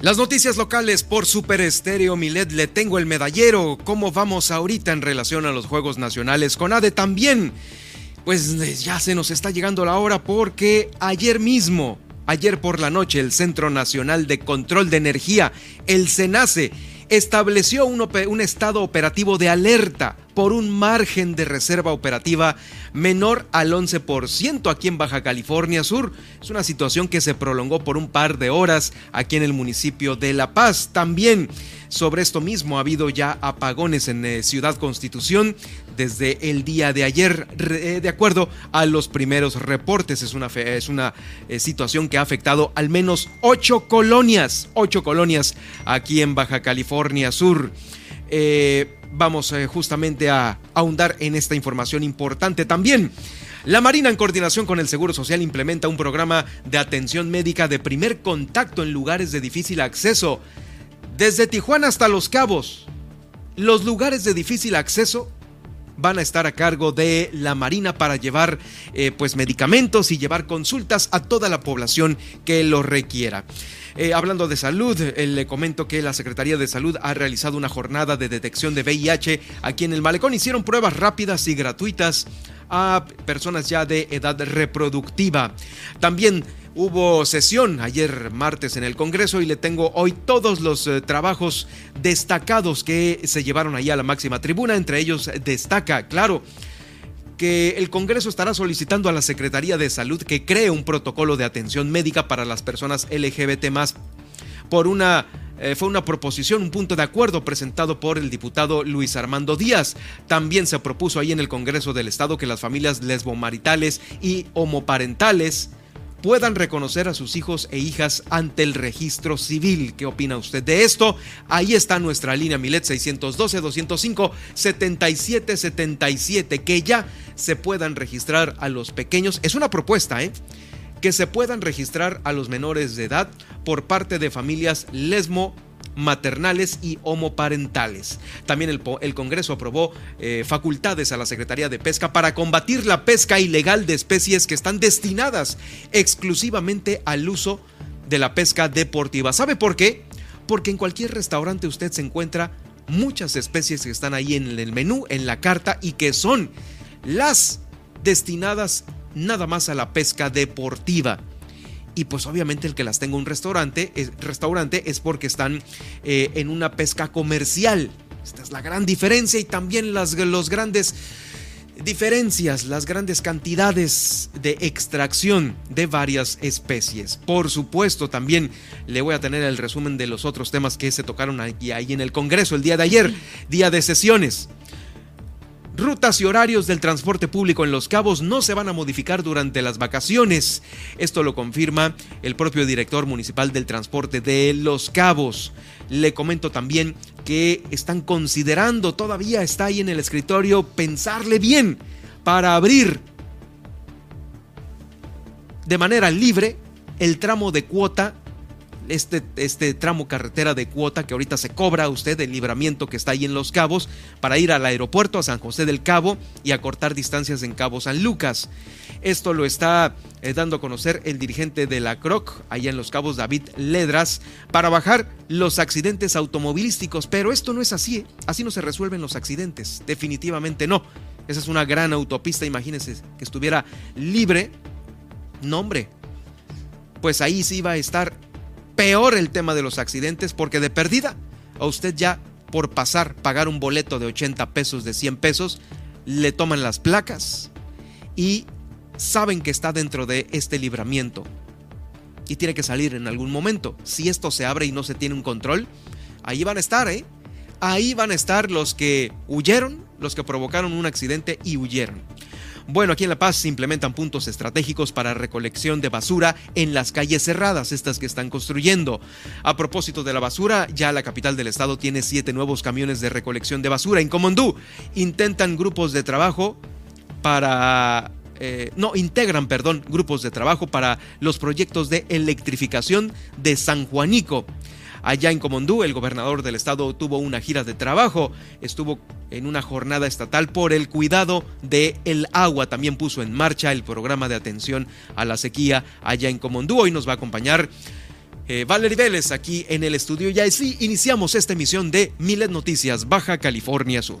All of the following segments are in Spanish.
Las noticias locales por Super Estéreo Milet le tengo el medallero. ¿Cómo vamos ahorita en relación a los Juegos Nacionales? Con ADE también. Pues ya se nos está llegando la hora porque ayer mismo, ayer por la noche, el Centro Nacional de Control de Energía, el SENACE, estableció un, estado operativo de alerta por un margen de reserva operativa menor al 11% aquí en Baja California Sur. Es una situación que se prolongó por un par de horas aquí en el municipio de La Paz. También sobre esto mismo ha habido ya apagones en eh, Ciudad Constitución desde el día de ayer, eh, de acuerdo a los primeros reportes. Es una, es una eh, situación que ha afectado al menos ocho colonias, ocho colonias aquí en Baja California Sur. Vamos justamente a ahondar en esta información importante también. La Marina, en coordinación con el Seguro Social, implementa un programa de atención médica de primer contacto en lugares de difícil acceso desde Tijuana hasta Los Cabos, los lugares de difícil acceso van a estar a cargo de la Marina para llevar eh, pues medicamentos y llevar consultas a toda la población que lo requiera. Eh, hablando de salud, eh, le comento que la Secretaría de Salud ha realizado una jornada de detección de VIH aquí en el malecón. Hicieron pruebas rápidas y gratuitas a personas ya de edad reproductiva. También Hubo sesión ayer martes en el Congreso y le tengo hoy todos los eh, trabajos destacados que se llevaron ahí a la máxima tribuna. Entre ellos destaca, claro, que el Congreso estará solicitando a la Secretaría de Salud que cree un protocolo de atención médica para las personas LGBT por una eh, fue una proposición, un punto de acuerdo presentado por el diputado Luis Armando Díaz. También se propuso ahí en el Congreso del Estado que las familias lesbomaritales y homoparentales puedan reconocer a sus hijos e hijas ante el registro civil. ¿Qué opina usted de esto? Ahí está nuestra línea Milet 612-205-7777, que ya se puedan registrar a los pequeños. Es una propuesta, ¿eh? Que se puedan registrar a los menores de edad por parte de familias lesmo maternales y homoparentales. También el, Congreso aprobó eh, facultades a la Secretaría de Pesca para combatir la pesca ilegal de especies que están destinadas exclusivamente al uso de la pesca deportiva. ¿Sabe por qué? Porque en cualquier restaurante usted se encuentra muchas especies que están ahí en el menú, en la carta y que son las destinadas nada más a la pesca deportiva y pues obviamente el que las tenga un restaurante es, restaurante es porque están eh, en una pesca comercial. Esta es la gran diferencia y también las los grandes diferencias, las grandes cantidades de extracción de varias especies. Por supuesto, también le voy a tener el resumen de los otros temas que se tocaron ahí, ahí en el Congreso el día de ayer, día de sesiones. Rutas y horarios del transporte público en Los Cabos no se van a modificar durante las vacaciones. Esto lo confirma el propio director municipal del transporte de Los Cabos. Le comento también que están considerando, todavía está ahí en el escritorio, pensarle bien para abrir de manera libre el tramo de cuota este, este tramo carretera de cuota que ahorita se cobra usted, el libramiento que está ahí en Los Cabos, para ir al aeropuerto a San José del Cabo y acortar distancias en Cabo San Lucas. Esto lo está eh, dando a conocer el dirigente de la CROC, allá en Los Cabos, David Ledras, para bajar los accidentes automovilísticos. Pero esto no es así, ¿eh? así no se resuelven los accidentes, definitivamente no. Esa es una gran autopista, imagínense que estuviera libre. No, hombre, pues ahí sí va a estar peor el tema de los accidentes porque de perdida a usted ya por pasar, pagar un boleto de 80 pesos, de 100 pesos, le toman las placas y saben que está dentro de este libramiento y tiene que salir en algún momento. Si esto se abre y no se tiene un control, ahí van a estar, ¿eh? Ahí van a estar los que huyeron, los que provocaron un accidente y huyeron. Bueno, aquí en La Paz se implementan puntos estratégicos para recolección de basura en las calles cerradas, estas que están construyendo. A propósito de la basura, ya la capital del estado tiene siete nuevos camiones de recolección de basura. En Comondú intentan grupos de trabajo para eh, no, integran, perdón, grupos de trabajo para los proyectos de electrificación de San Juanico. Allá en Comondú, el gobernador del estado tuvo una gira de trabajo, estuvo en una jornada estatal por el cuidado del el agua. También puso en marcha el programa de atención a la sequía allá en Comondú. Hoy nos va a acompañar eh, Valerie Vélez aquí en el estudio. Y así iniciamos esta emisión de Milet Noticias, Baja California Sur.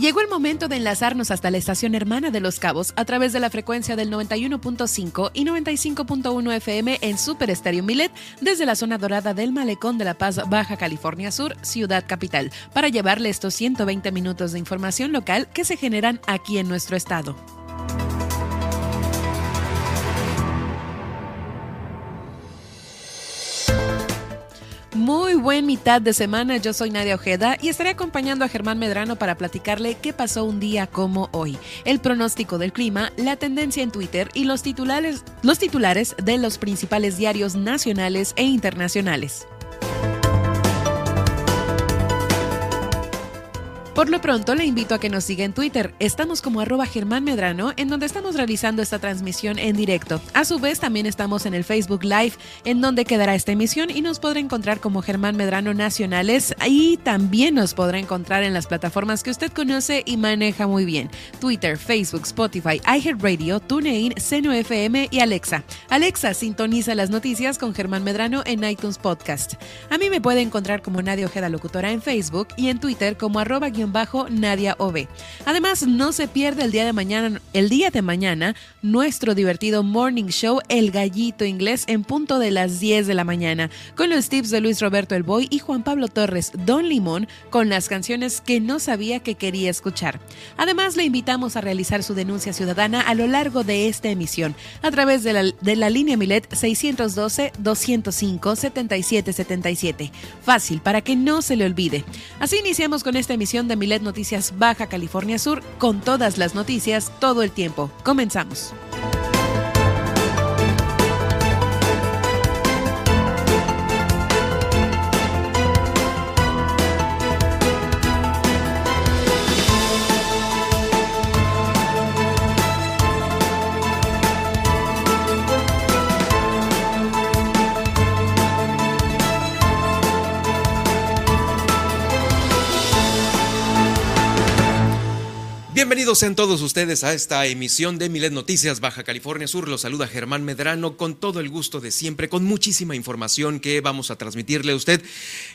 Llegó el momento de enlazarnos hasta la estación hermana de Los Cabos a través de la frecuencia del 91.5 y 95.1 FM en Super Estéreo Milet desde la zona dorada del Malecón de La Paz, Baja California Sur, Ciudad Capital, para llevarle estos 120 minutos de información local que se generan aquí en nuestro estado. Muy buen mitad de semana, yo soy Nadia Ojeda y estaré acompañando a Germán Medrano para platicarle qué pasó un día como hoy, el pronóstico del clima, la tendencia en Twitter y los titulares, los titulares de los principales diarios nacionales e internacionales. Por lo pronto, le invito a que nos siga en Twitter. Estamos como arroba Germán Medrano, en donde estamos realizando esta transmisión en directo. A su vez, también estamos en el Facebook Live, en donde quedará esta emisión y nos podrá encontrar como Germán Medrano Nacionales y también nos podrá encontrar en las plataformas que usted conoce y maneja muy bien. Twitter, Facebook, Spotify, iHeartRadio, TuneIn, Seno FM y Alexa. Alexa sintoniza las noticias con Germán Medrano en iTunes Podcast. A mí me puede encontrar como Nadia Ojeda Locutora en Facebook y en Twitter como arroba bajo Nadia OB. Además, no se pierde el día de mañana, el día de mañana, nuestro divertido morning show El Gallito Inglés en punto de las 10 de la mañana, con los tips de Luis Roberto El Boy y Juan Pablo Torres Don Limón con las canciones que no sabía que quería escuchar. Además, le invitamos a realizar su denuncia ciudadana a lo largo de esta emisión a través de la, de la línea Milet 612-205-7777. Fácil para que no se le olvide. Así iniciamos con esta emisión de Milet Noticias Baja California Sur con todas las noticias todo el tiempo. Comenzamos. Bienvenidos sean todos ustedes a esta emisión de Milet Noticias Baja California Sur. Los saluda Germán Medrano con todo el gusto de siempre, con muchísima información que vamos a transmitirle a usted.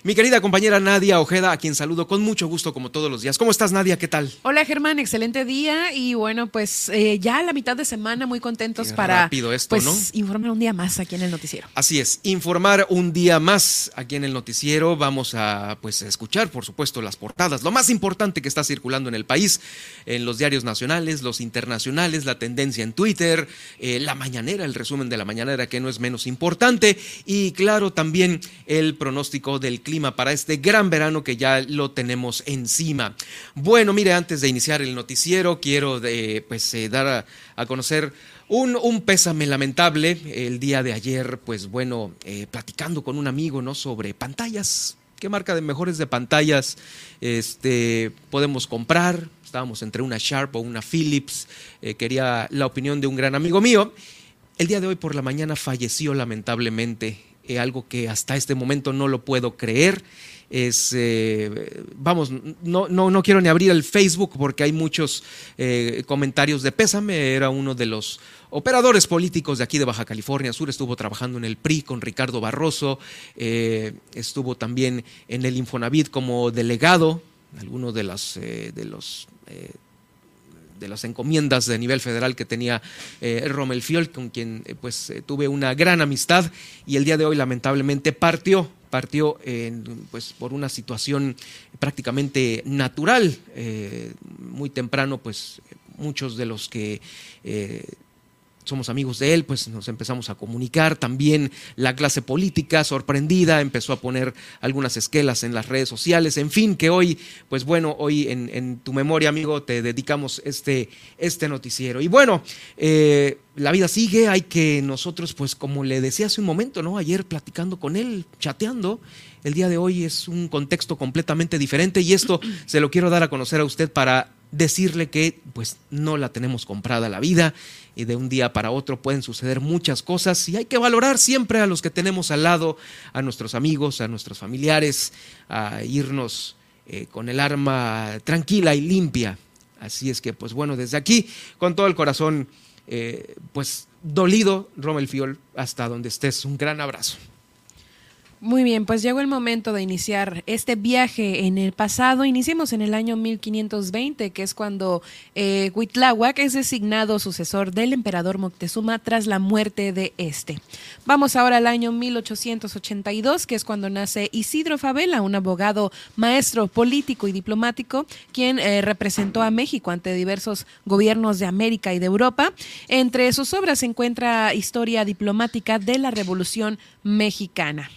Mi querida compañera Nadia Ojeda, a quien saludo con mucho gusto como todos los días. ¿Cómo estás Nadia? ¿Qué tal? Hola Germán, excelente día y bueno, pues eh, ya a la mitad de semana muy contentos para esto, pues, informar un día más aquí en el noticiero. Así es, informar un día más aquí en el noticiero. Vamos a pues escuchar, por supuesto, las portadas, lo más importante que está circulando en el país en los diarios nacionales, los internacionales, la tendencia en Twitter, eh, la mañanera, el resumen de la mañanera que no es menos importante y claro también el pronóstico del clima para este gran verano que ya lo tenemos encima. Bueno, mire, antes de iniciar el noticiero quiero de, pues, eh, dar a, conocer un, un, pésame lamentable. El día de ayer, pues bueno, eh, platicando con un amigo, ¿no? Sobre pantallas. ¿Qué marca de mejores de pantallas este, podemos comprar? Estábamos entre una Sharp o una Philips, eh, quería la opinión de un gran amigo mío. El día de hoy por la mañana falleció lamentablemente, eh, algo que hasta este momento no lo puedo creer. Eh, vamos, no, no, no, quiero ni abrir el Facebook porque hay muchos comentarios de pésame. Era uno de los operadores políticos de aquí de Baja California Sur, estuvo trabajando en el PRI con Ricardo Barroso, estuvo también en el Infonavit como delegado, algunos de, de los eh, de las encomiendas de nivel federal que tenía eh, Rommel Fiol, con quien eh, pues tuve una gran amistad y el día de hoy lamentablemente partió partió pues por una situación prácticamente natural muy temprano pues muchos de los que somos amigos de él, pues nos empezamos a comunicar. También la clase política, sorprendida, empezó a poner algunas esquelas en las redes sociales. En fin, que hoy, pues bueno, hoy en, tu memoria, amigo, te dedicamos este, este noticiero. Y bueno, eh, la vida sigue, hay que nosotros, pues como le decía hace un momento, ¿no? Ayer platicando con él, chateando, el día de hoy es un contexto completamente diferente y esto se lo quiero dar a conocer a usted para decirle que pues no la tenemos comprada la vida y de un día para otro pueden suceder muchas cosas y hay que valorar siempre a los que tenemos al lado, a nuestros amigos, a nuestros familiares, a irnos eh, con el arma tranquila y limpia. Así es que pues bueno, desde aquí, con todo el corazón, eh, pues dolido, Rommel Fiol, hasta donde estés, un gran abrazo. Muy bien, pues llegó el momento de iniciar este viaje en el pasado. Iniciemos en el año 1520, que es cuando eh, Huitláhuac es designado sucesor del emperador Moctezuma tras la muerte de este. Vamos ahora al año 1882, que es cuando nace Isidro Favela, un abogado, maestro, político y diplomático, quien eh, representó a México ante diversos gobiernos de América y de Europa. Entre sus obras se encuentra Historia diplomática de la Revolución Mexicana.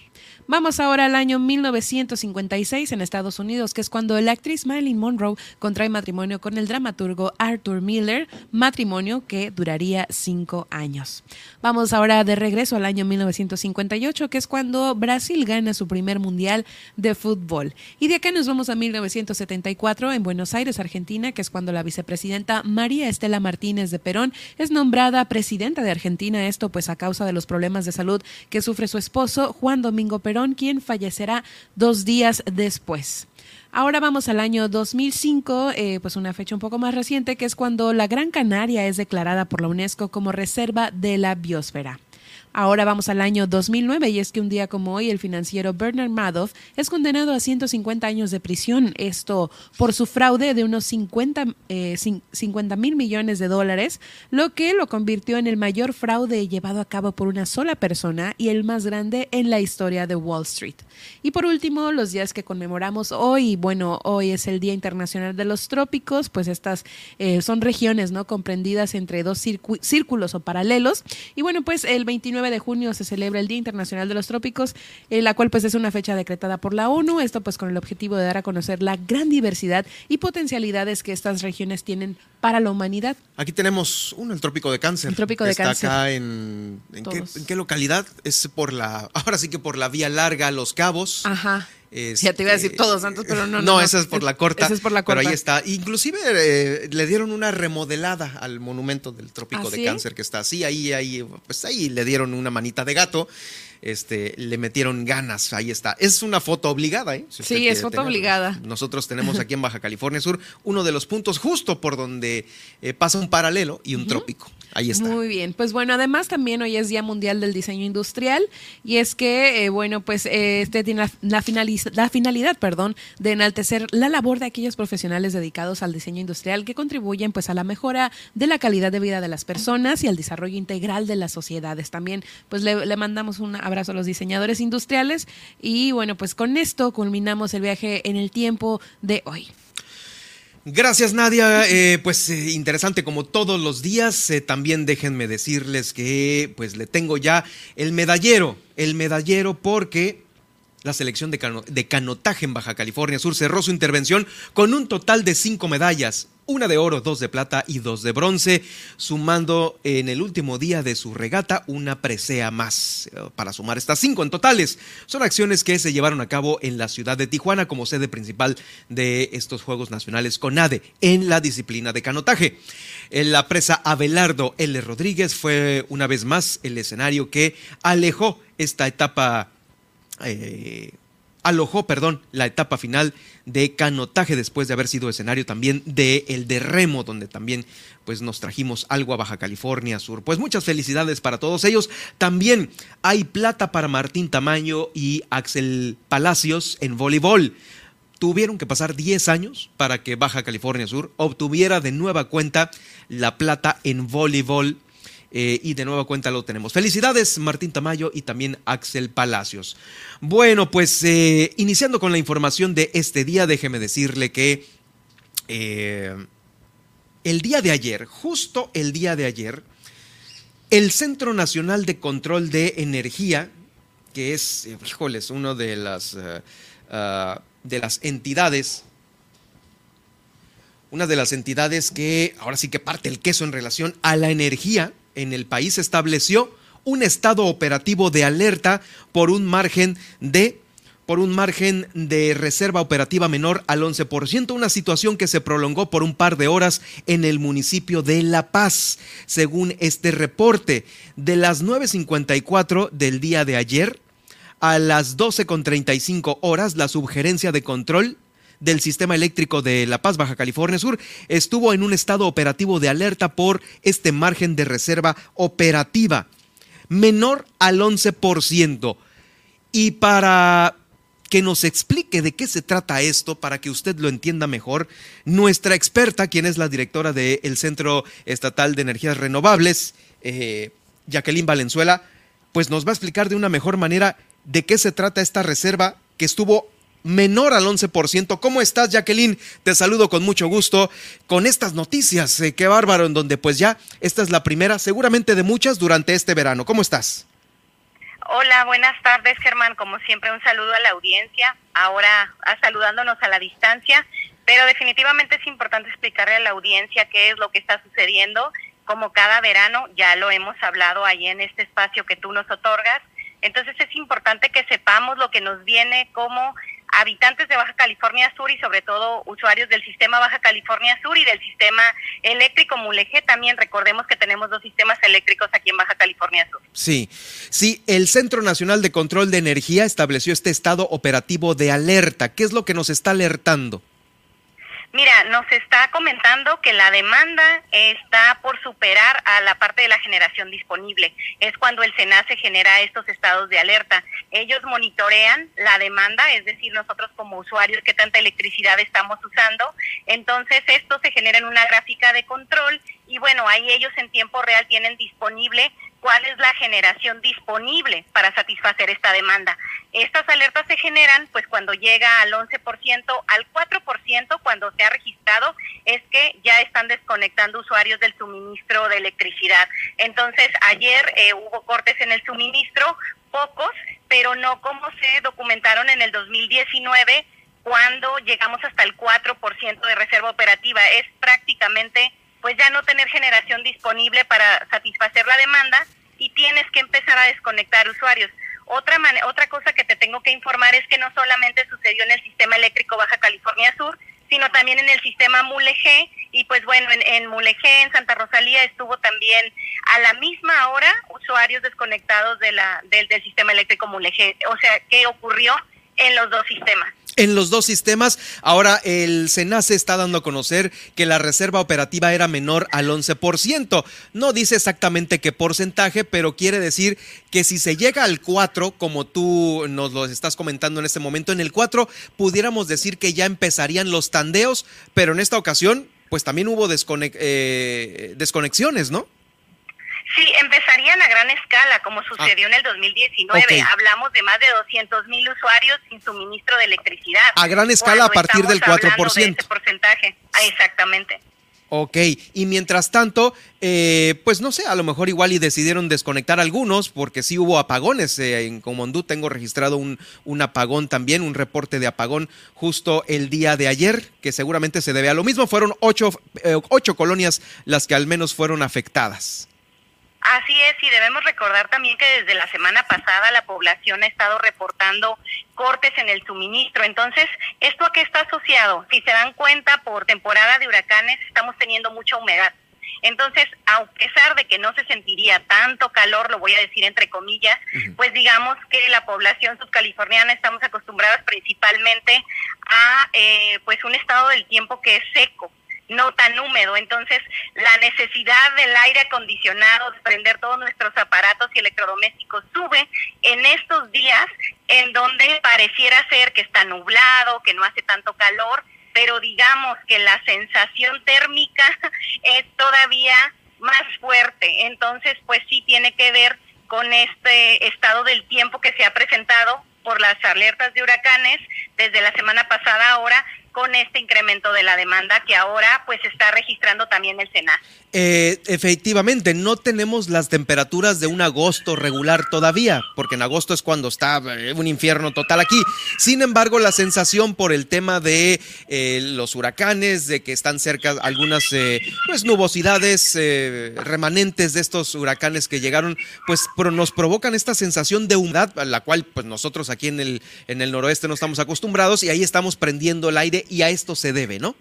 Vamos ahora al año 1956 en Estados Unidos, que es cuando la actriz Marilyn Monroe contrae matrimonio con el dramaturgo Arthur Miller, matrimonio que duraría cinco años. Vamos ahora de regreso al año 1958, que es cuando Brasil gana su primer mundial de fútbol. Y de acá nos vamos a 1974 en Buenos Aires, Argentina, que es cuando la vicepresidenta María Estela Martínez de Perón es nombrada presidenta de Argentina, esto pues a causa de los problemas de salud que sufre su esposo Juan Domingo Perón quien fallecerá dos días después. Ahora vamos al año 2005, eh, pues una fecha un poco más reciente, que es cuando la Gran Canaria es declarada por la UNESCO como Reserva de la Biosfera. Ahora vamos al año 2009 y es que un día como hoy el financiero Bernard Madoff es condenado a 150 años de prisión, esto por su fraude de unos 50 eh, mil millones de dólares, lo que lo convirtió en el mayor fraude llevado a cabo por una sola persona y el más grande en la historia de Wall Street. Y por último, los días que conmemoramos hoy, bueno, hoy es el Día Internacional de los Trópicos, pues estas eh, son regiones, ¿no? Comprendidas entre dos círculos o paralelos. Y bueno, pues el 29 de junio se celebra el Día Internacional de los Trópicos, eh, la cual pues es una fecha decretada por la ONU, esto pues con el objetivo de dar a conocer la gran diversidad y potencialidades que estas regiones tienen para la humanidad. Aquí tenemos uno, el Trópico de Cáncer. El Trópico de está Cáncer. acá en, ¿en qué, localidad? Es por la, ahora sí que por la vía larga Los Cabos. Ajá. Ya te iba a decir este, Todos Santos, pero no. No, no, esa es por la corta. Esa es por la corta. Pero ahí está. Inclusive eh, le dieron una remodelada al monumento del Trópico ¿Ah, de Cáncer que está así. Ahí, ahí, pues ahí le dieron una manita de gato este, le metieron ganas, ahí está. Es una foto obligada, ¿eh? sí, es foto obligada. Nosotros tenemos aquí en Baja California Sur uno de los puntos justo por donde eh, pasa un paralelo y un trópico. Ahí está. Muy bien. Pues bueno, además también hoy es Día Mundial del Diseño Industrial y es que, eh, bueno, pues eh, este tiene la, la, la, finalidad, perdón, de enaltecer la labor de aquellos profesionales dedicados al diseño industrial que contribuyen pues a la mejora de la calidad de vida de las personas y al desarrollo integral de las sociedades. También pues le, le mandamos un abrazo a los diseñadores industriales y bueno, pues con esto culminamos el viaje en el tiempo de hoy. Gracias Nadia, eh, pues eh, interesante como todos los días. Eh, también déjenme decirles que pues le tengo ya el medallero, el medallero porque la selección de, de, canotaje en Baja California Sur cerró su intervención con un total de cinco medallas, una de oro, dos de plata y dos de bronce, sumando en el último día de su regata una presea más. Eh, para sumar estas cinco en totales, son acciones que se llevaron a cabo en la ciudad de Tijuana como sede principal de estos Juegos Nacionales CONADE en la disciplina de canotaje. En la presa Abelardo L. Rodríguez fue una vez más el escenario que alejó esta etapa eh, alojó, perdón, la etapa final de canotaje después de haber sido escenario también de el de remo, donde también pues nos trajimos algo a Baja California Sur. Pues muchas felicidades para todos ellos. También hay plata para Martín Tamaño y Axel Palacios en voleibol. Tuvieron que pasar 10 años para que Baja California Sur obtuviera de nueva cuenta la plata en voleibol eh, y de nueva cuenta lo tenemos. Felicidades Martín Tamayo y también Axel Palacios. Bueno, pues eh, iniciando con la información de este día, déjeme decirle que eh, el día de ayer, justo el día de ayer, El Centro Nacional de Control de Energía, que es, híjoles, uno de ah, de las entidades, una de las entidades que ahora sí que parte el queso en relación a la energía en el país, estableció un estado operativo de alerta por un margen de por un margen de reserva operativa menor al 11%, una situación que se prolongó por un par de horas en el municipio de La Paz, según este reporte. De las 9.54 del día de ayer a las 12.35 horas, la subgerencia de control del sistema eléctrico de La Paz, Baja California Sur, estuvo en un estado operativo de alerta por este margen de reserva operativa menor al 11%. Y para que nos explique de qué se trata esto para que usted lo entienda mejor. Nuestra experta, quien es la directora del Centro Estatal de Energías Renovables, eh, Jacqueline Valenzuela, pues nos va a explicar de una mejor manera de qué se trata esta reserva que estuvo menor al 11%. ¿Cómo estás, Jacqueline? Te saludo con mucho gusto con estas noticias. Eh, qué bárbaro, en donde pues ya esta es la primera, seguramente de muchas durante este verano. ¿Cómo estás? Hola, buenas tardes, Germán. Como siempre, un saludo a la audiencia. Ahora saludándonos a la distancia, pero definitivamente es importante explicarle a la audiencia qué es lo que está sucediendo. Como cada verano, ya lo hemos hablado ahí en este espacio que tú nos otorgas. Entonces es importante que sepamos lo que nos viene como habitantes de Baja California Sur y sobre todo usuarios del sistema Baja California Sur y del sistema eléctrico Mulegé. También recordemos que tenemos dos sistemas eléctricos aquí en Baja California Sur. Sí, sí, el Centro Nacional de Control de Energía estableció este estado operativo de alerta. ¿Qué es lo que nos está alertando? Mira, nos está comentando que la demanda está por superar a la parte de la generación disponible. Es cuando el SENACE genera estos estados de alerta. Ellos monitorean la demanda, es decir, nosotros como usuarios qué tanta electricidad estamos usando. Entonces, esto se genera en una gráfica de control y bueno, ahí ellos en tiempo real tienen disponible cuál es la generación disponible para satisfacer esta demanda. Estas alertas se generan pues cuando llega al 11%, al 4% cuando se ha registrado es que ya están desconectando usuarios del suministro de electricidad. Entonces, ayer eh, hubo cortes en el suministro, pocos, pero no como se documentaron en el 2019 cuando llegamos hasta el 4% de reserva operativa. Es prácticamente pues ya no tener generación disponible para satisfacer la demanda y tienes que empezar a desconectar usuarios. Otra, otra cosa que te tengo que informar es que no solamente sucedió en el sistema eléctrico Baja California Sur, sino también en el sistema Mulegé, y pues bueno, en, en Mulegé, en Santa Rosalía, estuvo también a la misma hora usuarios desconectados de la, del, del sistema eléctrico Mulegé. O sea, ¿qué ocurrió en los dos sistemas? En los dos sistemas. Ahora el SENACE está dando a conocer que la reserva operativa era menor al 11%. No dice exactamente qué porcentaje, pero quiere decir que si se llega al 4, como tú nos lo estás comentando en este momento, en el 4 pudiéramos decir que ya empezarían los tandeos, pero en esta ocasión pues también hubo eh, desconexiones, ¿no? Sí, empezarían a gran escala, como sucedió en el 2019. Hablamos de más de 200 mil usuarios sin suministro de electricidad. A gran escala a partir del 4%. De ese porcentaje, ah, exactamente. Ok, y mientras tanto, eh, pues no sé, a lo mejor igual y decidieron desconectar algunos, porque sí hubo apagones. Eh, en Comondú tengo registrado un, un, apagón también, un reporte de apagón justo el día de ayer, que seguramente se debe a lo mismo. Fueron ocho, eh, ocho colonias las que al menos fueron afectadas. Así es, y debemos recordar también que desde la semana pasada la población ha estado reportando cortes en el suministro. Entonces, ¿esto a qué está asociado? Si se dan cuenta, por temporada de huracanes estamos teniendo mucha humedad. Entonces, a pesar de que no se sentiría tanto calor, lo voy a decir entre comillas, pues digamos que la población subcaliforniana estamos acostumbradas principalmente a eh, pues un estado del tiempo que es seco no tan húmedo. Entonces, la necesidad del aire acondicionado, de prender todos nuestros aparatos y electrodomésticos sube en estos días en donde pareciera ser que está nublado, que no hace tanto calor, pero digamos que la sensación térmica es todavía más fuerte. Entonces, pues sí tiene que ver con este estado del tiempo que se ha presentado por las alertas de huracanes desde la semana pasada ahora con este incremento de la demanda que ahora pues está registrando también el SENAC. Eh, efectivamente, no tenemos las temperaturas de un agosto regular todavía, porque en agosto es cuando está eh, un infierno total aquí. Sin embargo, la sensación por el tema de eh, los huracanes, de que están cerca algunas pues, nubosidades remanentes de estos huracanes que llegaron, pues nos provocan esta sensación de humedad, a la cual pues nosotros aquí en el, en el noroeste no estamos acostumbrados y ahí estamos prendiendo el aire y a esto se debe, ¿no?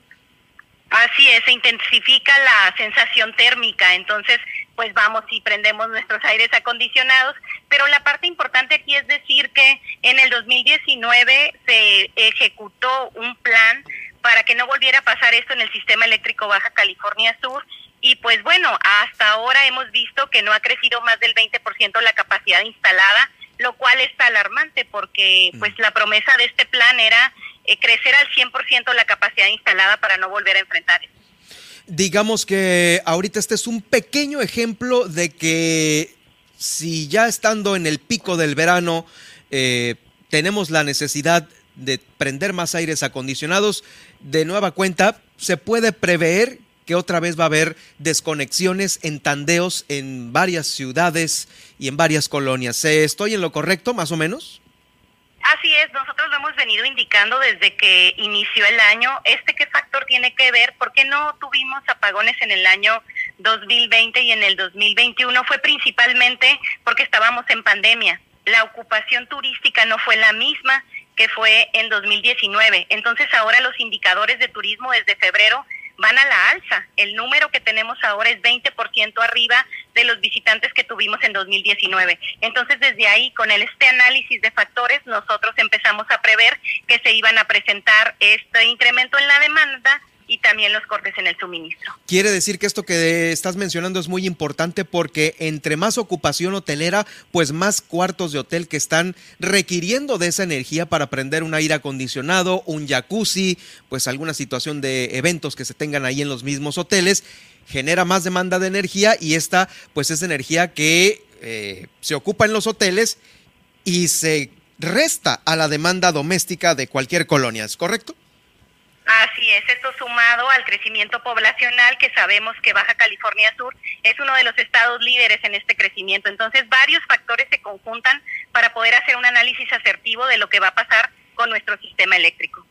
Así es, se intensifica la sensación térmica, entonces pues vamos y prendemos nuestros aires acondicionados, pero la parte importante aquí es decir que en el 2019 se ejecutó un plan para que no volviera a pasar esto en el sistema eléctrico Baja California Sur. Y pues bueno, hasta ahora hemos visto que no ha crecido más del 20% la capacidad instalada, lo cual está alarmante porque pues la promesa de este plan era eh, crecer al 100% la capacidad instalada para no volver a enfrentar eso. Digamos que ahorita este es un pequeño ejemplo de que si ya estando en el pico del verano eh, tenemos la necesidad de prender más aires acondicionados, de nueva cuenta se puede prever que otra vez va a haber desconexiones en tandeos en varias ciudades y en varias colonias. ¿Estoy en lo correcto, más o menos? Así es, nosotros lo hemos venido indicando desde que inició el año. ¿Este qué factor tiene que ver? ¿Por qué no tuvimos apagones en el año 2020 y en el 2021? Fue principalmente porque estábamos en pandemia. La ocupación turística no fue la misma que fue en 2019. Entonces ahora los indicadores de turismo desde febrero van a la alza. El número que tenemos ahora es 20% arriba de los visitantes que tuvimos en 2019. Entonces, desde ahí, con el, este análisis de factores, nosotros empezamos a prever que se iban a presentar este incremento en la demanda también los cortes en el suministro. Quiere decir que esto que estás mencionando es muy importante porque entre más ocupación hotelera, pues más cuartos de hotel que están requiriendo de esa energía para prender un aire acondicionado, un jacuzzi, pues alguna situación de eventos que se tengan ahí en los mismos hoteles, genera más demanda de energía y esta pues es energía que eh, se ocupa en los hoteles y se resta a la demanda doméstica de cualquier colonia, ¿es correcto? Así es, esto sumado al crecimiento poblacional que sabemos que Baja California Sur es uno de los estados líderes en este crecimiento. Entonces, varios factores se conjuntan para poder hacer un análisis asertivo de lo que va a pasar con nuestro sistema eléctrico.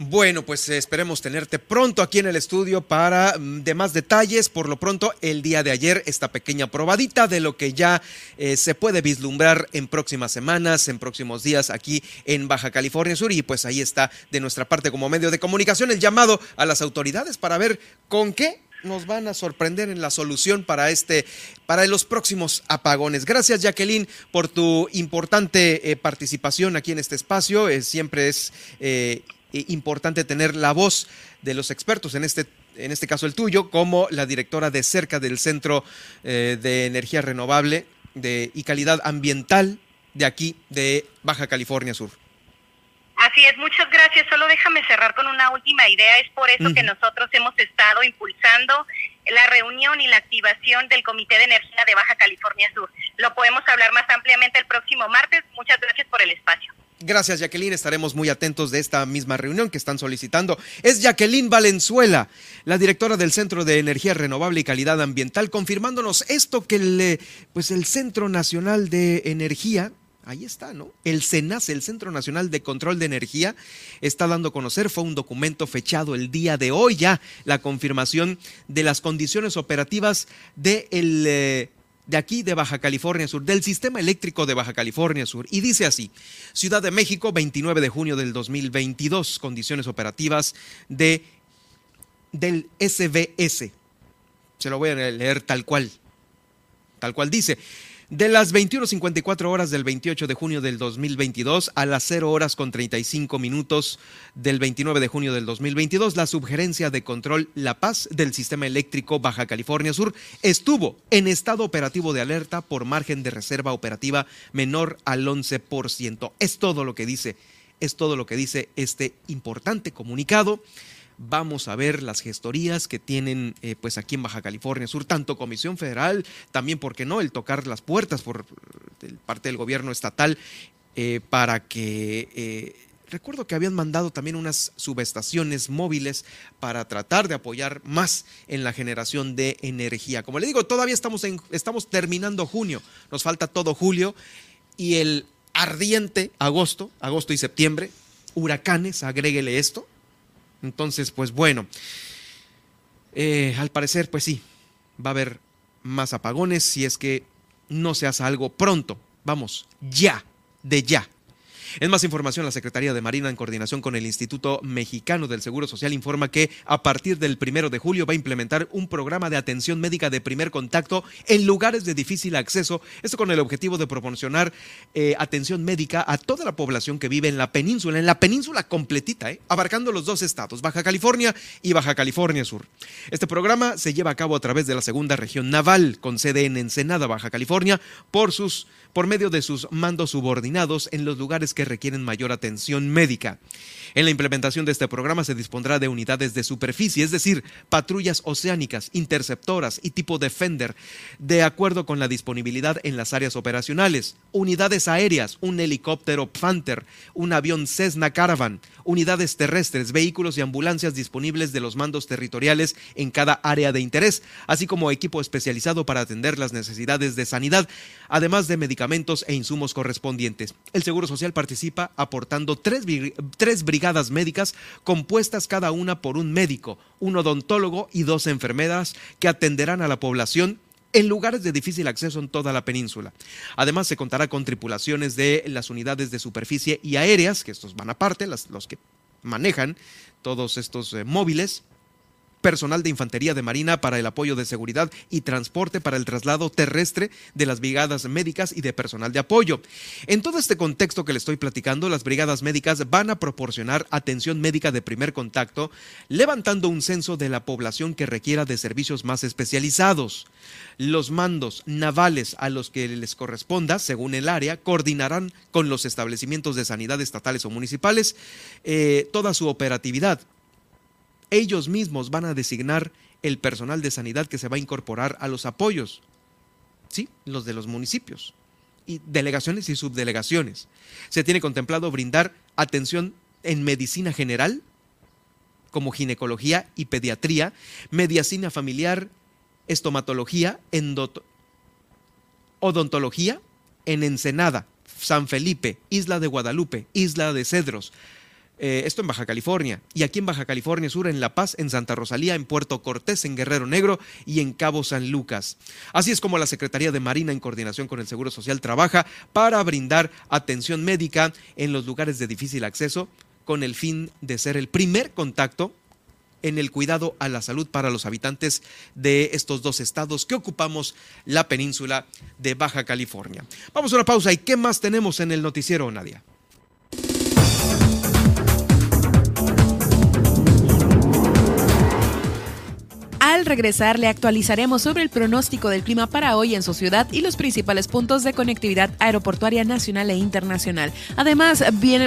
Bueno, pues esperemos tenerte pronto aquí en el estudio para mm, de más detalles. Por lo pronto, el día de ayer, esta pequeña probadita de lo que ya eh, se puede vislumbrar en próximas semanas, en próximos días aquí en Baja California Sur. Y pues ahí está de nuestra parte como medio de comunicación el llamado a las autoridades para ver con qué nos van a sorprender en la solución para este, para los próximos apagones. Gracias, Jacqueline, por tu importante eh, participación aquí en este espacio. Eh, siempre es eh, importante tener la voz de los expertos, en este, en este caso el tuyo, como la directora de cerca del Centro eh, de Energía Renovable de, y Calidad Ambiental de aquí, de Baja California Sur. Así es, muchas gracias. Solo déjame cerrar con una última idea. Es por eso que nosotros hemos estado impulsando la reunión y la activación del Comité de Energía de Baja California Sur. Lo podemos hablar más ampliamente el próximo martes. Muchas gracias por el espacio. Gracias, Jacqueline. Estaremos muy atentos de esta misma reunión que están solicitando. Es Jacqueline Valenzuela, la directora del Centro de Energía Renovable y Calidad Ambiental, confirmándonos esto que el, pues el Centro Nacional de Energía, ahí está, ¿no? El CENAS, el Centro Nacional de Control de Energía, está dando a conocer, fue un documento fechado el día de hoy ya, la confirmación de las condiciones operativas del... De eh, de aquí de Baja California Sur, del sistema eléctrico de Baja California Sur. Y dice así, Ciudad de México, 29 de junio del 2022, condiciones operativas de, del SBS. Se lo voy a leer tal cual, tal cual dice. De las 21.54 horas del 28 de junio del 2022 a las 0 horas con 35 minutos del 29 de junio del 2022, la subgerencia de control La Paz del Sistema Eléctrico Baja California Sur estuvo en estado operativo de alerta por margen de reserva operativa menor al 11%. Es todo lo que dice, es todo lo que dice este importante comunicado vamos a ver las gestorías que tienen eh, pues aquí en Baja California Sur, tanto Comisión Federal, también, ¿por qué no?, el tocar las puertas por parte del gobierno estatal eh, para que eh, recuerdo que habían mandado también unas subestaciones móviles para tratar de apoyar más en la generación de energía. Como le digo, todavía estamos, estamos terminando junio, nos falta todo julio y el ardiente agosto, agosto y septiembre, huracanes, agréguele esto. Entonces, pues bueno, eh, al parecer, pues sí, va a haber más apagones si es que no se hace algo pronto. Vamos, ya, de ya. En más información, la Secretaría de Marina, en coordinación con el Instituto Mexicano del Seguro Social, informa que a partir del primero de julio va a implementar un programa de atención médica de primer contacto en lugares de difícil acceso. Esto con el objetivo de proporcionar eh, atención médica a toda la población que vive en la península, en la península completita, eh, abarcando los dos estados, Baja California y Baja California Sur. Este programa se lleva a cabo a través de la segunda región naval, con sede en Ensenada, Baja California, por sus por medio de sus mandos subordinados en los lugares que requieren mayor atención médica. En la implementación de este programa se dispondrá de unidades de superficie, es decir, patrullas oceánicas, interceptoras y tipo Defender, de acuerdo con la disponibilidad en las áreas operacionales, unidades aéreas, un helicóptero Panther, un avión Cessna Caravan, unidades terrestres, vehículos y ambulancias disponibles de los mandos territoriales en cada área de interés, así como equipo especializado para atender las necesidades de sanidad, además de medicamentos e insumos correspondientes. El Seguro Social participa aportando tres, tres brigadas médicas compuestas cada una por un médico, un odontólogo y dos enfermeras que atenderán a la población en lugares de difícil acceso en toda la península. Además, se contará con tripulaciones de las unidades de superficie y aéreas, que estos van aparte, los que manejan todos estos eh, móviles, personal de infantería de marina para el apoyo de seguridad y transporte para el traslado terrestre de las brigadas médicas y de personal de apoyo. En todo este contexto que le estoy platicando, las brigadas médicas van a proporcionar atención médica de primer contacto, levantando un censo de la población que requiera de servicios más especializados. Los mandos navales a los que les corresponda, según el área, coordinarán con los establecimientos de sanidad estatales o municipales eh, toda su operatividad ellos mismos van a designar el personal de sanidad que se va a incorporar a los apoyos, ¿sí? Los de los municipios, y delegaciones y subdelegaciones. Se tiene contemplado brindar atención en medicina general, como ginecología y pediatría, medicina familiar, estomatología, odontología en Ensenada, San Felipe, Isla de Guadalupe, Isla de Cedros, eh, esto en Baja California. Y aquí en Baja California Sur, en La Paz, en Santa Rosalía, en Puerto Cortés, en Guerrero Negro y en Cabo San Lucas. Así es como la Secretaría de Marina, en coordinación con el Seguro Social, trabaja para brindar atención médica en los lugares de difícil acceso con el fin de ser el primer contacto en el cuidado a la salud para los habitantes de estos dos estados que ocupamos la península de Baja California. Vamos a una pausa y ¿qué más tenemos en el noticiero, Nadia? Al regresar le actualizaremos sobre el pronóstico del clima para hoy en su ciudad y los principales puntos de conectividad aeroportuaria nacional e internacional. Además,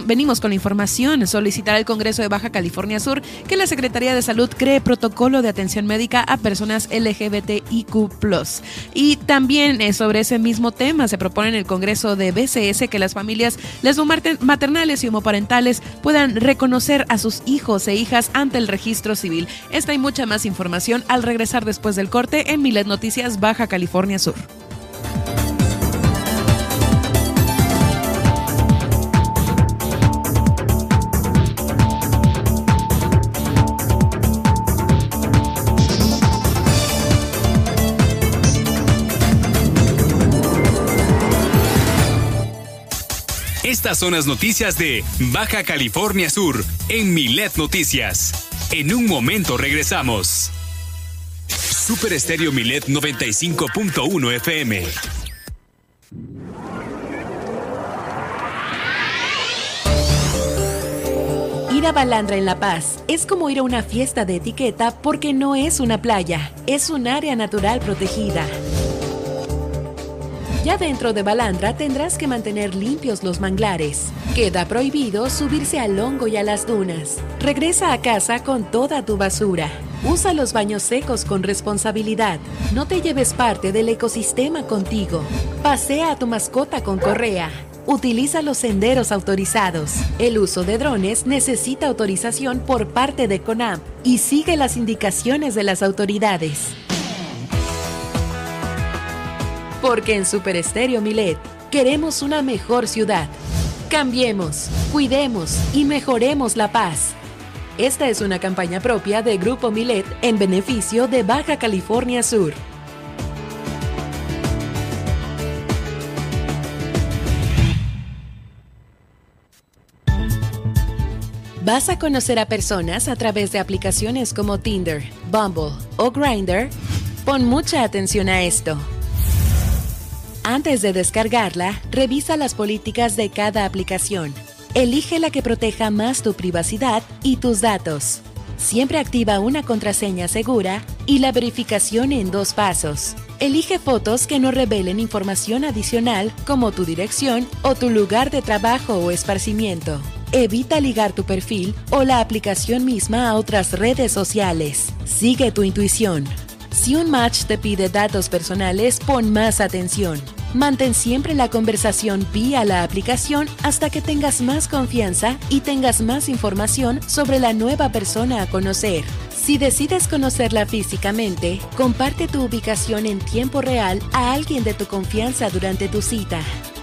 venimos con la información, solicitar al Congreso de Baja California Sur que la Secretaría de Salud cree protocolo de atención médica a personas LGBTIQ+. Y también eh, sobre ese mismo tema se propone en el Congreso de BCS que las familias maternales y homoparentales puedan reconocer a sus hijos e hijas ante el registro civil. Esta y mucha más información al regresar después del corte en Milet Noticias Baja California Sur. Estas son las noticias de Baja California Sur en Milet Noticias. En un momento regresamos. Super Estéreo Milet 95.1 FM. Ir a Balandra en La Paz es como ir a una fiesta de etiqueta porque no es una playa, es un área natural protegida. Ya dentro de Balandra tendrás que mantener limpios los manglares. Queda prohibido subirse al hongo y a las dunas. Regresa a casa con toda tu basura. Usa los baños secos con responsabilidad. No te lleves parte del ecosistema contigo. Pasea a tu mascota con correa. utiliza los senderos autorizados. El uso de drones necesita autorización por parte de CONAMP y sigue las indicaciones de las autoridades. Porque en Super Estéreo Milet queremos una mejor ciudad. Cambiemos, cuidemos y mejoremos la paz. Esta es una campaña propia de Grupo Milet en beneficio de Baja California Sur. ¿Vas a conocer a personas a través de aplicaciones como Tinder, Bumble o Grindr? Pon mucha atención a esto. Antes de descargarla, revisa las políticas de cada aplicación. Elige la que proteja más tu privacidad y tus datos. Siempre activa una contraseña segura y la verificación en dos pasos. Elige fotos que no revelen información adicional como tu dirección o tu lugar de trabajo o esparcimiento. Evita ligar tu perfil o la aplicación misma a otras redes sociales. Sigue tu intuición. Si un match te pide datos personales, pon más atención. Mantén siempre la conversación vía la aplicación hasta que tengas más confianza y tengas más información sobre la nueva persona a conocer. Si decides conocerla físicamente, comparte tu ubicación en tiempo real a alguien de tu confianza durante tu cita.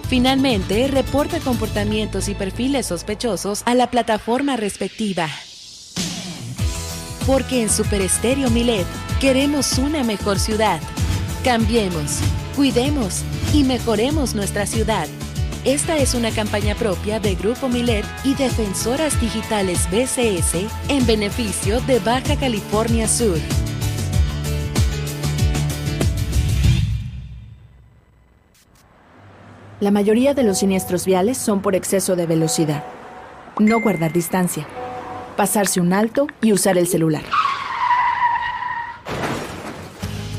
Finalmente, reporta comportamientos y perfiles sospechosos a la plataforma respectiva. Porque en Super Estéreo Milet queremos una mejor ciudad. Cambiemos, cuidemos y mejoremos nuestra ciudad. Esta es una campaña propia de Grupo Milet y Defensoras Digitales BCS en beneficio de Baja California Sur. La mayoría de los siniestros viales son por exceso de velocidad. No guardar distancia. Pasarse un alto y usar el celular.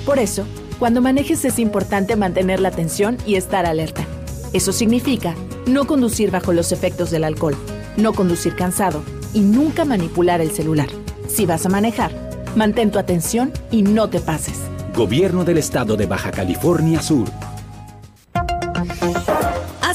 Por eso, cuando manejes es importante mantener la atención y estar alerta. Eso significa no conducir bajo los efectos del alcohol, no conducir cansado y nunca manipular el celular. Si vas a manejar, mantén tu atención y no te pases. Gobierno del Estado de Baja California Sur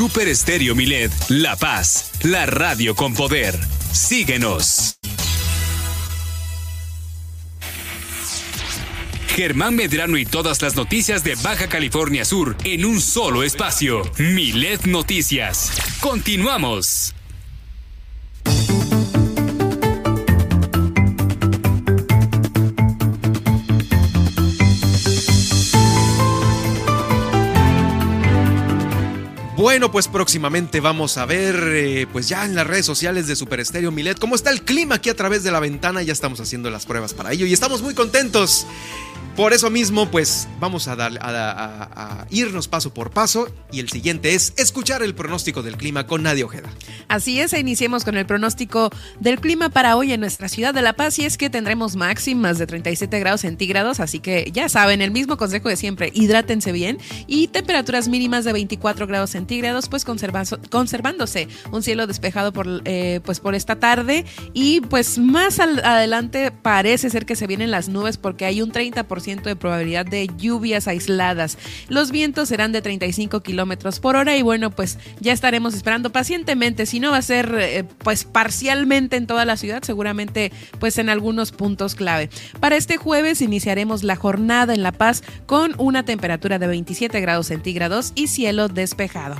Super Estéreo Milet, La Paz, la radio con poder. Síguenos. Germán Medrano y todas las noticias de Baja California Sur en un solo espacio. Milet Noticias. Continuamos. Bueno, pues próximamente vamos a ver, eh, pues ya en las redes sociales de Super Estéreo Milet, cómo está el clima aquí a través de la ventana. Ya estamos haciendo las pruebas para ello y estamos muy contentos. Por eso mismo, pues vamos a, dar, a, irnos paso por paso y el siguiente es escuchar el pronóstico del clima con Nadia Ojeda. Así es, e iniciemos con el pronóstico del clima para hoy en nuestra ciudad de La Paz y es que tendremos máximas de 37 grados centígrados, así que ya saben, el mismo consejo de siempre, hidrátense bien y temperaturas mínimas de 24 grados centígrados, pues conservándose un cielo despejado por, eh, pues por esta tarde y pues más adelante parece ser que se vienen las nubes porque hay un 30% de probabilidad de lluvias aisladas. Los vientos serán de 35 kilómetros por hora y bueno, pues ya estaremos esperando pacientemente. Si no va a ser eh, pues parcialmente en toda la ciudad, seguramente pues en algunos puntos clave. Para este jueves iniciaremos la jornada en La Paz con una temperatura de 27 grados centígrados y cielo despejado.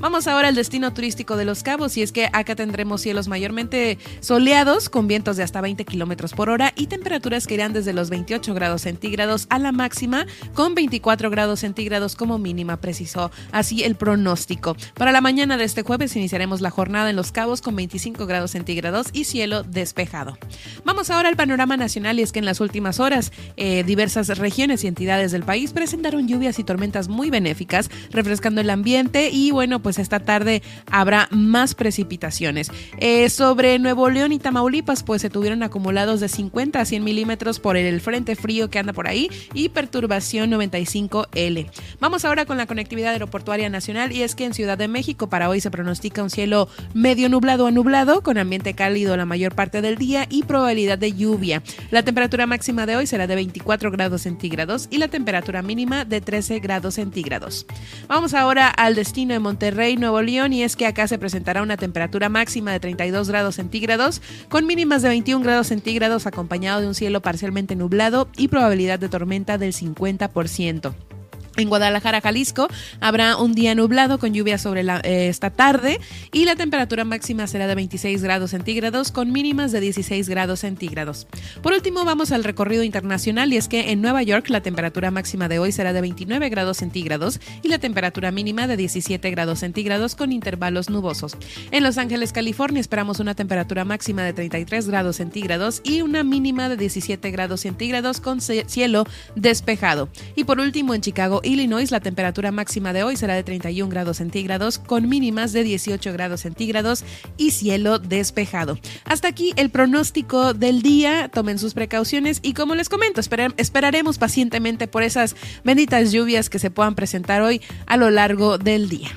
Vamos ahora al destino turístico de Los Cabos y es que acá tendremos cielos mayormente soleados con vientos de hasta 20 kilómetros por hora y temperaturas que irán desde los 28 grados centígrados a la máxima con 24 grados centígrados como mínima, precisó así el pronóstico. Para la mañana de este jueves iniciaremos la jornada en Los Cabos con 25 grados centígrados y cielo despejado. Vamos ahora al panorama nacional y es que en las últimas horas eh, diversas regiones y entidades del país presentaron lluvias y tormentas muy benéficas, refrescando el ambiente y bueno, pues esta tarde habrá más precipitaciones. Eh, sobre Nuevo León y Tamaulipas, pues se tuvieron acumulados de 50 a 100 milímetros por el frente frío que anda por ahí y perturbación 95L. Vamos ahora con la conectividad aeroportuaria nacional y es que en Ciudad de México para hoy se pronostica un cielo medio nublado a nublado con ambiente cálido la mayor parte del día y probabilidad de lluvia. La temperatura máxima de hoy será de 24 grados centígrados y la temperatura mínima de 13 grados centígrados. Vamos ahora al destino de Monterrey, Nuevo León, y es que acá se presentará una temperatura máxima de 32 grados centígrados con mínimas de 21 grados centígrados acompañado de un cielo parcialmente nublado y probabilidad de tormenta del 50%. En Guadalajara, Jalisco, habrá un día nublado con lluvia sobre la, eh, esta tarde y la temperatura máxima será de 26 grados centígrados con mínimas de 16 grados centígrados. Por último, vamos al recorrido internacional y es que en Nueva York la temperatura máxima de hoy será de 29 grados centígrados y la temperatura mínima de 17 grados centígrados con intervalos nubosos. En Los Ángeles, California, esperamos una temperatura máxima de 33 grados centígrados y una mínima de 17 grados centígrados con cielo despejado. Y por último, en Chicago, Illinois, la temperatura máxima de hoy será de 31 grados centígrados con mínimas de 18 grados centígrados y cielo despejado. Hasta aquí el pronóstico del día. Tomen sus precauciones y como les comento, esperaremos pacientemente por esas benditas lluvias que se puedan presentar hoy a lo largo del día.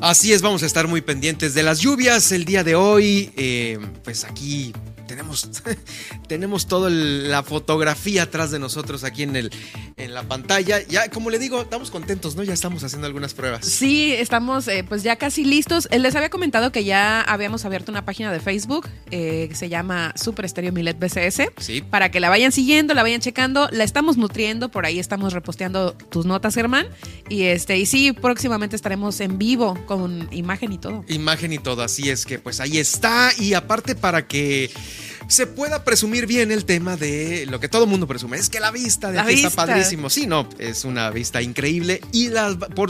Así es, vamos a estar muy pendientes de las lluvias el día de hoy. Eh, pues aquí tenemos, tenemos toda la fotografía atrás de nosotros aquí en, el, en la pantalla. Ya, como le digo, estamos contentos, ¿no? Ya estamos haciendo algunas pruebas. Sí, estamos eh, pues ya casi listos. Eh, les había comentado que ya habíamos abierto una página de Facebook eh, que se llama Super Estéreo Milet BCS. Sí. Para que la vayan siguiendo, la vayan checando. La estamos nutriendo, por ahí estamos reposteando tus notas, Germán. Y este, y sí, próximamente estaremos en vivo con imagen y todo. Imagen y todo, así es que pues ahí está. Y aparte para que se pueda presumir bien el tema de lo que todo el mundo presume. Es que la vista de aquí está padrísimo. Sí, no, es una vista increíble y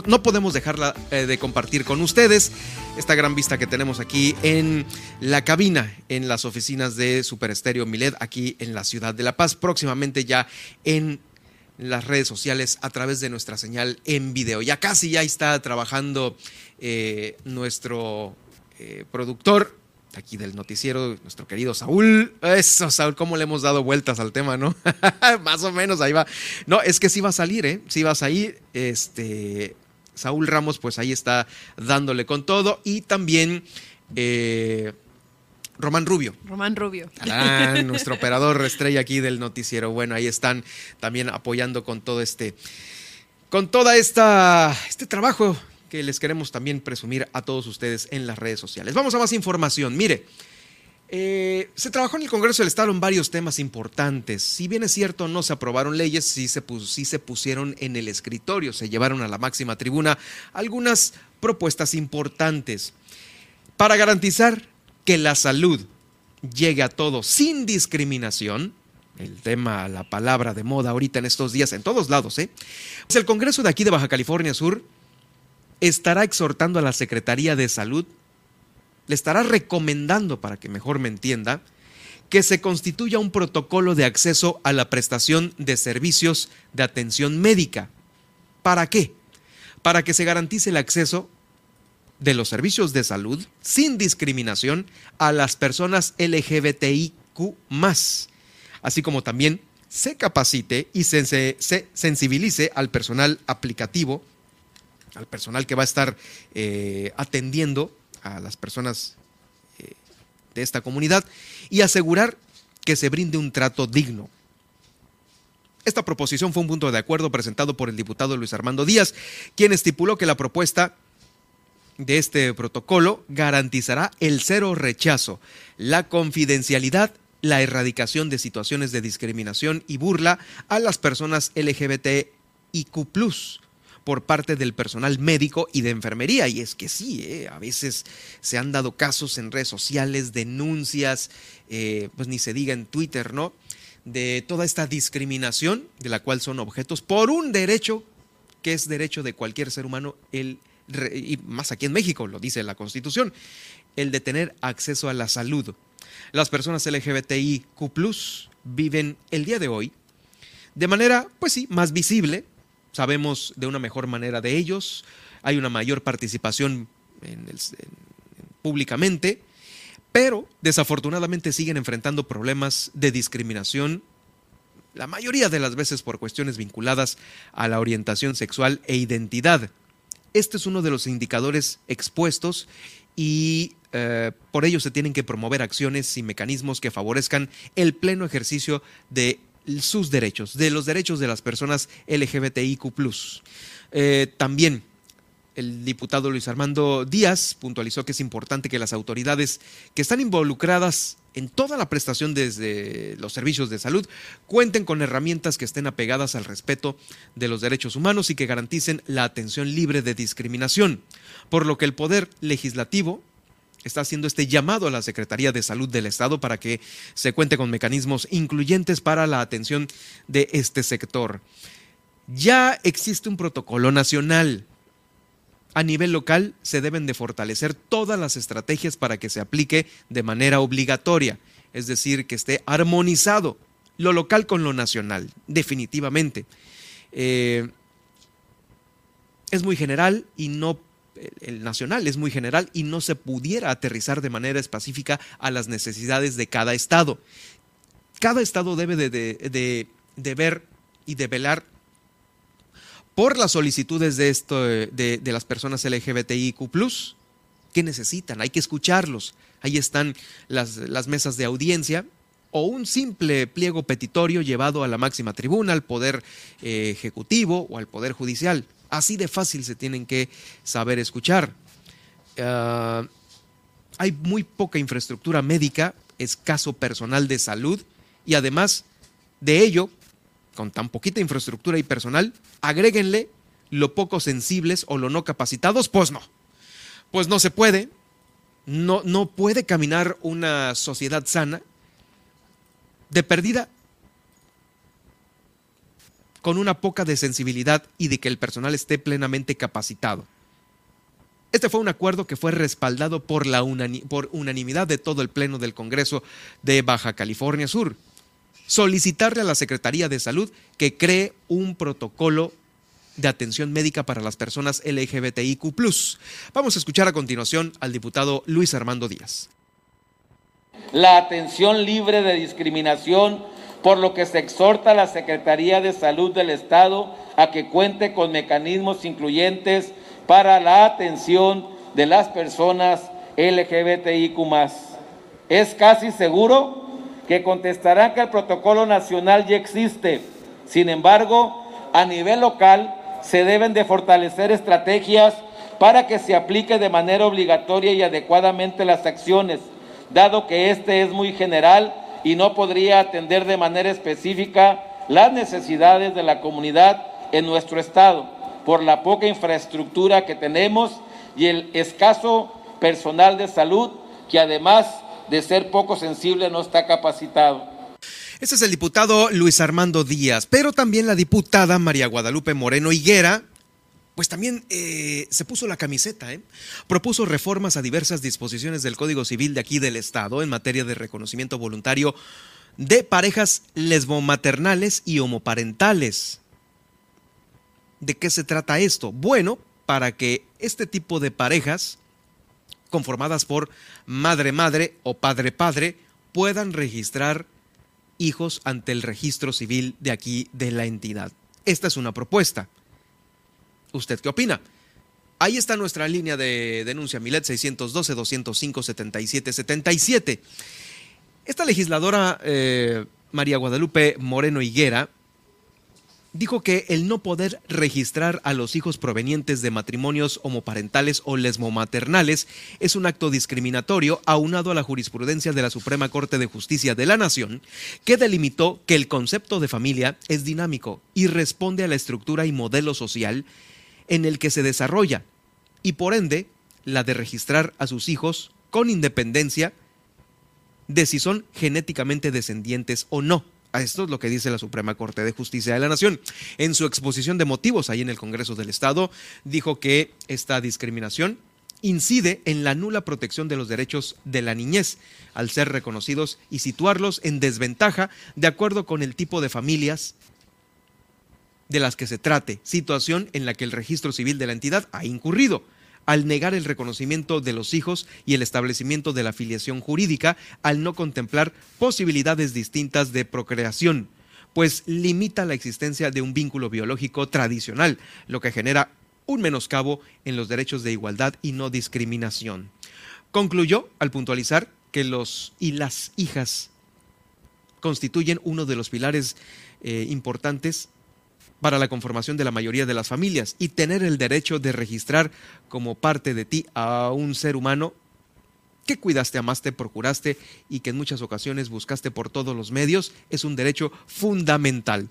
no podemos dejarla eh, de compartir con ustedes. Esta gran vista que tenemos aquí en la cabina, en las oficinas de Super Estéreo Milet, aquí en la ciudad de La Paz, próximamente ya en las redes sociales a través de nuestra señal en video. Ya casi ya está trabajando eh, nuestro eh, productor aquí del noticiero, nuestro querido Saúl. Eso, Saúl, cómo le hemos dado vueltas al tema, ¿no? Más o menos, ahí va. No, es que sí va a salir, ¿eh? Sí va a salir. Este, Saúl Ramos, pues ahí está dándole con todo. Y también eh, Román Rubio. Román Rubio. nuestro operador estrella aquí del noticiero. Bueno, ahí están también apoyando con todo este, con toda esta, este trabajo que les queremos también presumir a todos ustedes en las redes sociales. Vamos a más información. Mire, eh, se trabajó en el Congreso del Estado en varios temas importantes. Si bien es cierto, no se aprobaron leyes, sí se, sí se pusieron en el escritorio, se llevaron a la máxima tribuna algunas propuestas importantes para garantizar que la salud llegue a todos sin discriminación. El tema, la palabra de moda ahorita en estos días, en todos lados, ¿eh? El Congreso de aquí de Baja California Sur estará exhortando a la Secretaría de Salud, le estará recomendando, para que mejor me entienda, que se constituya un protocolo de acceso a la prestación de servicios de atención médica. ¿Para qué? Para que se garantice el acceso de los servicios de salud sin discriminación a las personas LGBTIQ, así como también se capacite y se, se sensibilice al personal aplicativo al personal que va a estar eh, atendiendo a las personas eh, de esta comunidad y asegurar que se brinde un trato digno. Esta proposición fue un punto de acuerdo presentado por el diputado Luis Armando Díaz, quien estipuló que la propuesta de este protocolo garantizará el cero rechazo, la confidencialidad, la erradicación de situaciones de discriminación y burla a las personas LGBTIQ por parte del personal médico y de enfermería. Y es que sí, eh, a veces se han dado casos en redes sociales, denuncias, eh, pues ni se diga en Twitter, ¿no? De toda esta discriminación de la cual son objetos por un derecho que es derecho de cualquier ser humano, el, y más aquí en México, lo dice la Constitución, el de tener acceso a la salud. Las personas LGBTIQ viven el día de hoy de manera, pues sí, más visible. Sabemos de una mejor manera de ellos. Hay una mayor participación públicamente, pero desafortunadamente siguen enfrentando problemas de discriminación, la mayoría de las veces por cuestiones vinculadas a la orientación sexual e identidad. Este es uno de los indicadores expuestos y eh, por ello se tienen que promover acciones y mecanismos que favorezcan el pleno ejercicio de sus derechos, de los derechos de las personas LGBTIQ. Eh, también el diputado Luis Armando Díaz puntualizó que es importante que las autoridades que están involucradas en toda la prestación desde los servicios de salud cuenten con herramientas que estén apegadas al respeto de los derechos humanos y que garanticen la atención libre de discriminación, por lo que el Poder Legislativo está haciendo este llamado a la Secretaría de Salud del Estado para que se cuente con mecanismos incluyentes para la atención de este sector. Ya existe un protocolo nacional. A nivel local se deben de fortalecer todas las estrategias para que se aplique de manera obligatoria, es decir, que esté armonizado lo local con lo nacional, definitivamente. Eh, es muy general y no el nacional es muy general y no se pudiera aterrizar de manera específica a las necesidades de cada estado. Cada estado debe de, ver y de velar por las solicitudes de, esto, de, las personas LGBTIQ, que necesitan, hay que escucharlos. Ahí están las, las mesas de audiencia o un simple pliego petitorio llevado a la máxima tribuna, al Poder eh, Ejecutivo o al Poder Judicial. Así de fácil se tienen que saber escuchar. Ah, hay muy poca infraestructura médica, escaso personal de salud y además de ello, con tan poquita infraestructura y personal, agréguenle lo poco sensibles o lo no capacitados, pues no. Pues no se puede. No, no puede caminar una sociedad sana de perdida con una poca de sensibilidad y de que el personal esté plenamente capacitado. Este fue un acuerdo que fue respaldado por, la por unanimidad de todo el Pleno del Congreso de Baja California Sur. Solicitarle a la Secretaría de Salud que cree un protocolo de atención médica para las personas LGBTIQ. Vamos a escuchar a continuación al diputado Luis Armando Díaz. La atención libre de discriminación por lo que se exhorta a la Secretaría de Salud del Estado a que cuente con mecanismos incluyentes para la atención de las personas LGBTIQ. Es casi seguro que contestarán que el protocolo nacional ya existe. Sin embargo, a nivel local se deben de fortalecer estrategias para que se aplique de manera obligatoria y adecuadamente las acciones, dado que este es muy general y no podría atender de manera específica las necesidades de la comunidad en nuestro estado por la poca infraestructura que tenemos y el escaso personal de salud que además de ser poco sensible no está capacitado. Este es el diputado Luis Armando Díaz, pero también la diputada María Guadalupe Moreno Higuera, pues también eh, se puso la camiseta, ¿eh? propuso reformas a diversas disposiciones del Código Civil de aquí del Estado en materia de reconocimiento voluntario de parejas lesbomaternales y homoparentales. ¿De qué se trata esto? Bueno, para que este tipo de parejas, conformadas por madre-madre o padre-padre, puedan registrar hijos ante el registro civil de aquí de la entidad. Esta es una propuesta. ¿Usted qué opina? Ahí está nuestra línea de denuncia, Milet 612-205-7777. Esta legisladora eh, María Guadalupe Moreno Higuera dijo que el no poder registrar a los hijos provenientes de matrimonios homoparentales o lesmomaternales es un acto discriminatorio aunado a la jurisprudencia de la Suprema Corte de Justicia de la Nación, que delimitó que el concepto de familia es dinámico y responde a la estructura y modelo social en el que se desarrolla y por ende la de registrar a sus hijos con independencia de si son genéticamente descendientes o no. Esto es lo que dice la Suprema Corte de Justicia de la Nación. En su exposición de motivos ahí en el Congreso del Estado, dijo que esta discriminación incide en la nula protección de los derechos de la niñez, al ser reconocidos y situarlos en desventaja de acuerdo con el tipo de familias de las que se trate, situación en la que el registro civil de la entidad ha incurrido al negar el reconocimiento de los hijos y el establecimiento de la filiación jurídica, al no contemplar posibilidades distintas de procreación, pues limita la existencia de un vínculo biológico tradicional, lo que genera un menoscabo en los derechos de igualdad y no discriminación. Concluyó al puntualizar que los y las hijas constituyen uno de los pilares eh, importantes para la conformación de la mayoría de las familias y tener el derecho de registrar como parte de ti a un ser humano que cuidaste, amaste, procuraste y que en muchas ocasiones buscaste por todos los medios es un derecho fundamental.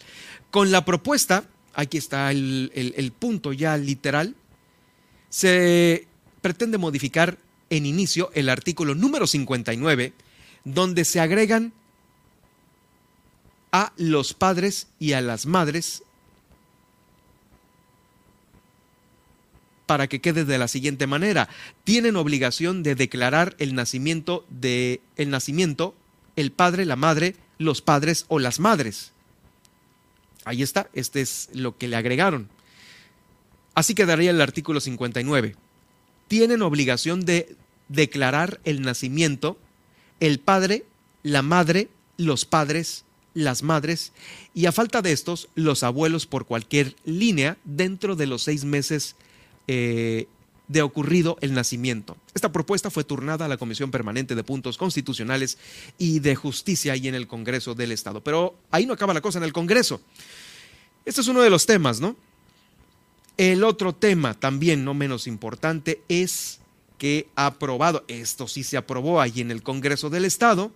Con la propuesta, aquí está el, el punto ya literal, se pretende modificar en inicio el artículo número 59, donde se agregan a los padres y a las madres para que quede de la siguiente manera. Tienen obligación de declarar el nacimiento de el nacimiento el padre, la madre, los padres o las madres. Ahí está, este es lo que le agregaron. Así quedaría el artículo 59. Tienen obligación de declarar el nacimiento el padre, la madre, los padres, las madres y a falta de estos, los abuelos por cualquier línea dentro de los seis meses eh, de ocurrido el nacimiento. Esta propuesta fue turnada a la Comisión Permanente de Puntos Constitucionales y de Justicia y en el Congreso del Estado. Pero ahí no acaba la cosa en el Congreso. Este es uno de los temas, ¿no? El otro tema, también no menos importante, es que ha aprobado, esto sí se aprobó ahí en el Congreso del Estado,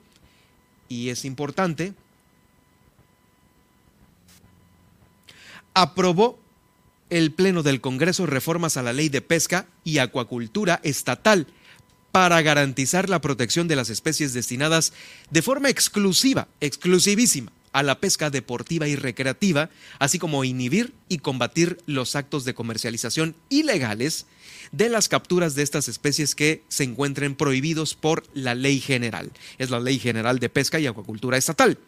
y es importante, aprobó el Pleno del Congreso reformas a la ley de pesca y acuacultura estatal para garantizar la protección de las especies destinadas de forma exclusiva, exclusivísima, a la pesca deportiva y recreativa, así como inhibir y combatir los actos de comercialización ilegales de las capturas de estas especies que se encuentren prohibidos por la ley general. Es la ley general de pesca y acuacultura estatal.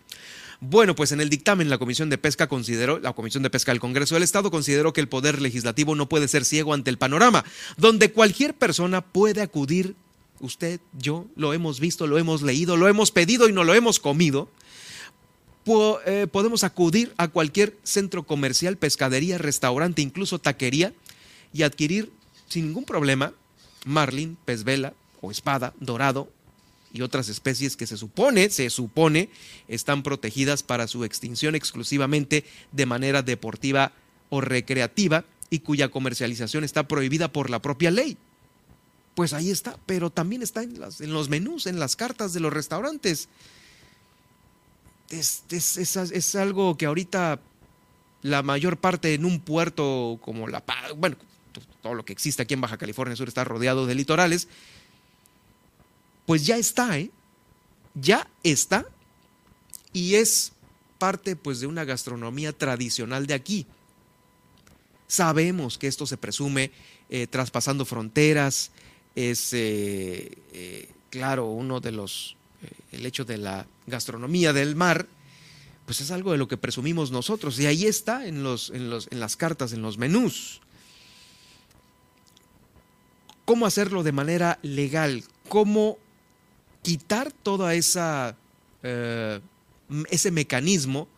Bueno, pues en el dictamen la Comisión de Pesca consideró, la Comisión de Pesca del Congreso del Estado consideró que el Poder Legislativo no puede ser ciego ante el panorama, donde cualquier persona puede acudir, usted, yo, lo hemos visto, lo hemos leído, lo hemos pedido y no lo hemos comido, eh, podemos acudir a cualquier centro comercial, pescadería, restaurante, incluso taquería y adquirir sin ningún problema marlin, pez vela o espada, dorado y otras especies que se supone, se supone, están protegidas para su extinción exclusivamente de manera deportiva o recreativa y cuya comercialización está prohibida por la propia ley. Pues ahí está, pero también está en, los menús, en las cartas de los restaurantes. Es, es, algo que ahorita la mayor parte en un puerto como La Paz, bueno, todo lo que existe aquí en Baja California Sur está rodeado de litorales, pues ya está, ¿eh? Ya está y es parte pues de una gastronomía tradicional de aquí. Sabemos que esto se presume eh, traspasando fronteras, es eh, eh, claro uno de los, el hecho de la gastronomía del mar, pues es algo de lo que presumimos nosotros y ahí está en, los, en, los, en las cartas, en los menús. ¿Cómo hacerlo de manera legal? ¿Cómo quitar toda esa eh, ese mecanismo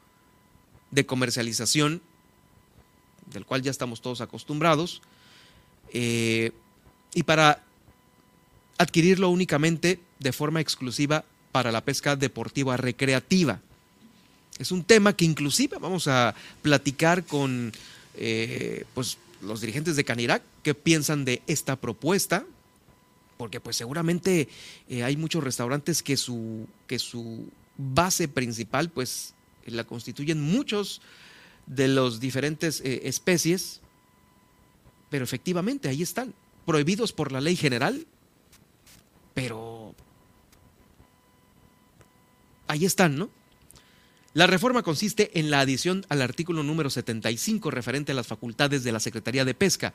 de comercialización del cual ya estamos todos acostumbrados eh, y para adquirirlo únicamente de forma exclusiva para la pesca deportiva recreativa. Es un tema que inclusive vamos a platicar con eh, pues, los dirigentes de Canirac que piensan de esta propuesta, porque pues seguramente eh, hay muchos restaurantes que su, que su base principal pues la constituyen muchos de los diferentes eh, especies Pero efectivamente, ahí están, prohibidos por la ley general, pero ahí están, ¿no? La reforma consiste en la adición al artículo número 75 referente a las facultades de la Secretaría de Pesca,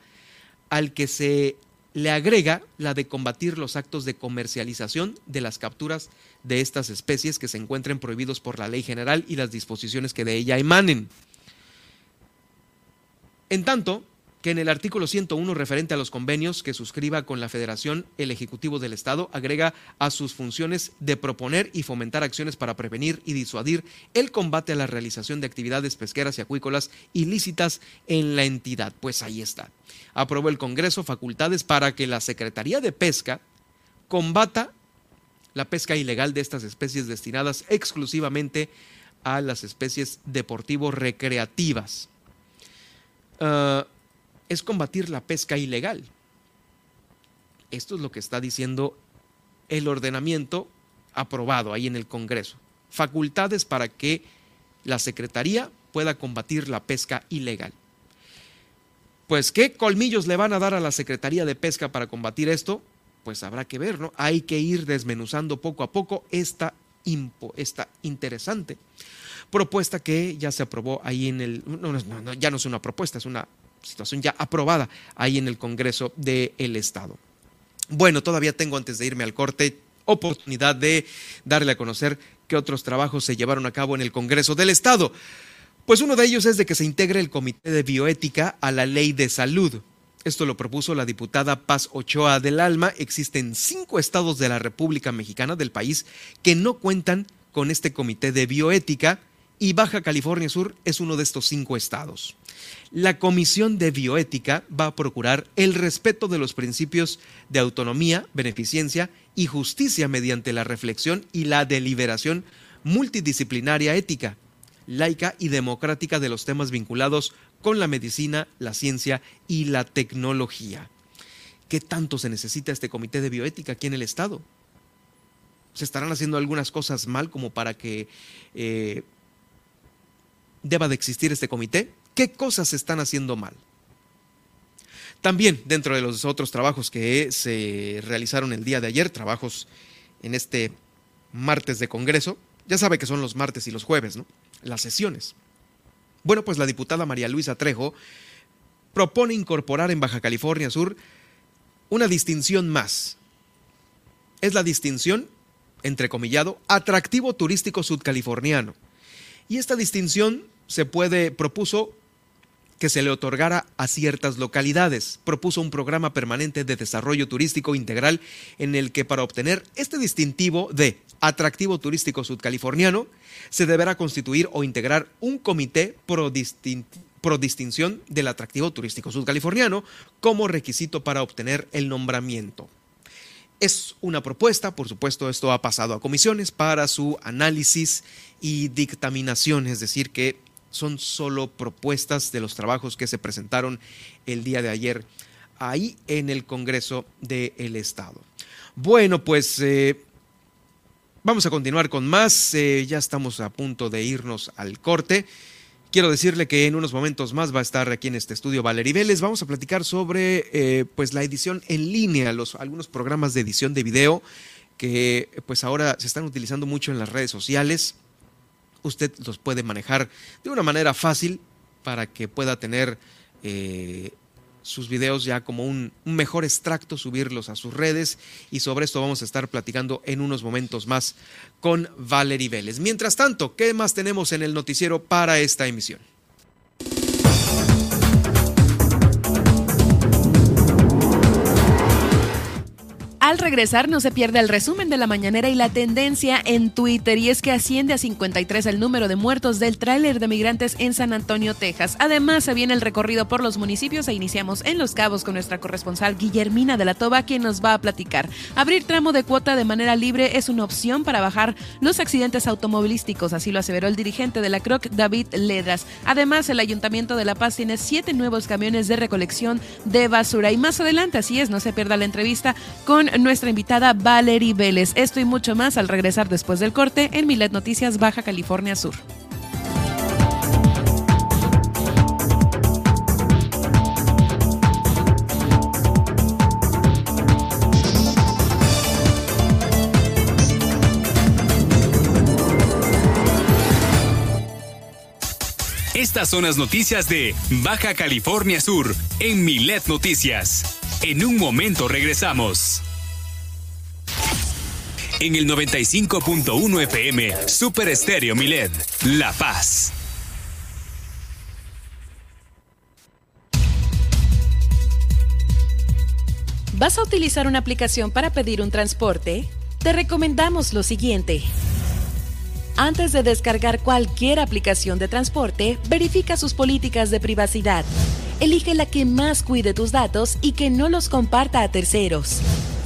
al que se le agrega la de combatir los actos de comercialización de las capturas de estas especies que se encuentren prohibidos por la ley general y las disposiciones que de ella emanen. En tanto, que en el artículo 101 referente a los convenios que suscriba con la Federación, el Ejecutivo del Estado agrega a sus funciones de proponer y fomentar acciones para prevenir y disuadir el combate a la realización de actividades pesqueras y acuícolas ilícitas en la entidad. Pues ahí está. Aprobó el Congreso facultades para que la Secretaría de Pesca combata la pesca ilegal de estas especies destinadas exclusivamente a las especies deportivo-recreativas. Ah, es combatir la pesca ilegal. Esto es lo que está diciendo el ordenamiento aprobado ahí en el Congreso. Facultades para que la Secretaría pueda combatir la pesca ilegal. Pues, ¿qué colmillos le van a dar a la Secretaría de Pesca para combatir esto? Pues habrá que ver, ¿no? Hay que ir desmenuzando poco a poco esta, esta interesante propuesta que ya se aprobó ahí en el... No, ya no es una propuesta, es una situación ya aprobada ahí en el Congreso del Estado. Bueno, todavía tengo antes de irme al corte oportunidad de darle a conocer qué otros trabajos se llevaron a cabo en el Congreso del Estado. Pues uno de ellos es de que se integre el Comité de Bioética a la Ley de Salud. Esto lo propuso la diputada Paz Ochoa del Alma. Existen cinco estados de la República Mexicana del país que no cuentan con este Comité de Bioética y Baja California Sur es uno de estos cinco estados. La Comisión de Bioética va a procurar el respeto de los principios de autonomía, beneficencia y justicia mediante la reflexión y la deliberación multidisciplinaria ética, laica y democrática de los temas vinculados con la medicina, la ciencia y la tecnología. ¿Qué tanto se necesita este comité de bioética aquí en el Estado? ¿Se estarán haciendo algunas cosas mal como para que eh, deba de existir este comité? ¿Qué cosas se están haciendo mal? También dentro de los otros trabajos que se realizaron el día de ayer, trabajos en este martes de Congreso, ya sabe que son los martes y los jueves, ¿no? Las sesiones. Bueno, pues la diputada María Luisa Trejo propone incorporar en Baja California Sur una distinción más. Es la distinción, entrecomillado, atractivo turístico sudcaliforniano. Y esta distinción se puede, propuso que se le otorgara a ciertas localidades. Propuso un programa permanente de desarrollo turístico integral en el que para obtener este distintivo de atractivo turístico sudcaliforniano se deberá constituir o integrar un comité pro, pro distinción del atractivo turístico sudcaliforniano como requisito para obtener el nombramiento. Es una propuesta, por supuesto esto ha pasado a comisiones para su análisis y dictaminación, es decir, que son solo propuestas de los trabajos que se presentaron el día de ayer ahí en el Congreso del Estado. Bueno, pues eh, vamos a continuar con más. Eh, ya estamos a punto de irnos al corte. Quiero decirle que en unos momentos más va a estar aquí en este estudio Valery Vélez. Vamos a platicar sobre eh, pues la edición en línea, los, algunos programas de edición de video que pues ahora se están utilizando mucho en las redes sociales usted los puede manejar de una manera fácil para que pueda tener eh, sus videos ya como un, un, mejor extracto, subirlos a sus redes y sobre esto vamos a estar platicando en unos momentos más con Valerie Vélez. Mientras tanto, ¿qué más tenemos en el noticiero para esta emisión? Al regresar no se pierde el resumen de la mañanera y la tendencia en Twitter y es que asciende a 53 el número de muertos del tráiler de migrantes en San Antonio, Texas. Además se viene el recorrido por los municipios e iniciamos en Los Cabos con nuestra corresponsal Guillermina de la Toba quien nos va a platicar. Abrir tramo de cuota de manera libre es una opción para bajar los accidentes automovilísticos, así lo aseveró el dirigente de la CROC David Ledras. Además el Ayuntamiento de La Paz tiene siete nuevos camiones de recolección de basura y más adelante, así es, no se pierda la entrevista con nuestra invitada Valerie Vélez. Esto y mucho más al regresar después del corte en Milet Noticias Baja California Sur. Estas son las noticias de Baja California Sur en Milet Noticias. En un momento regresamos. En el 95.1 FM, Super Estéreo Milet, La Paz. ¿Vas a utilizar una aplicación para pedir un transporte? Te recomendamos lo siguiente. Antes de descargar cualquier aplicación de transporte, verifica sus políticas de privacidad. Elige la que más cuide tus datos y que no los comparta a terceros.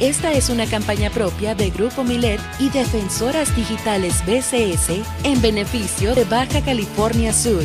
Esta es una campaña propia de Grupo Milet y Defensoras Digitales BCS en beneficio de Baja California Sur.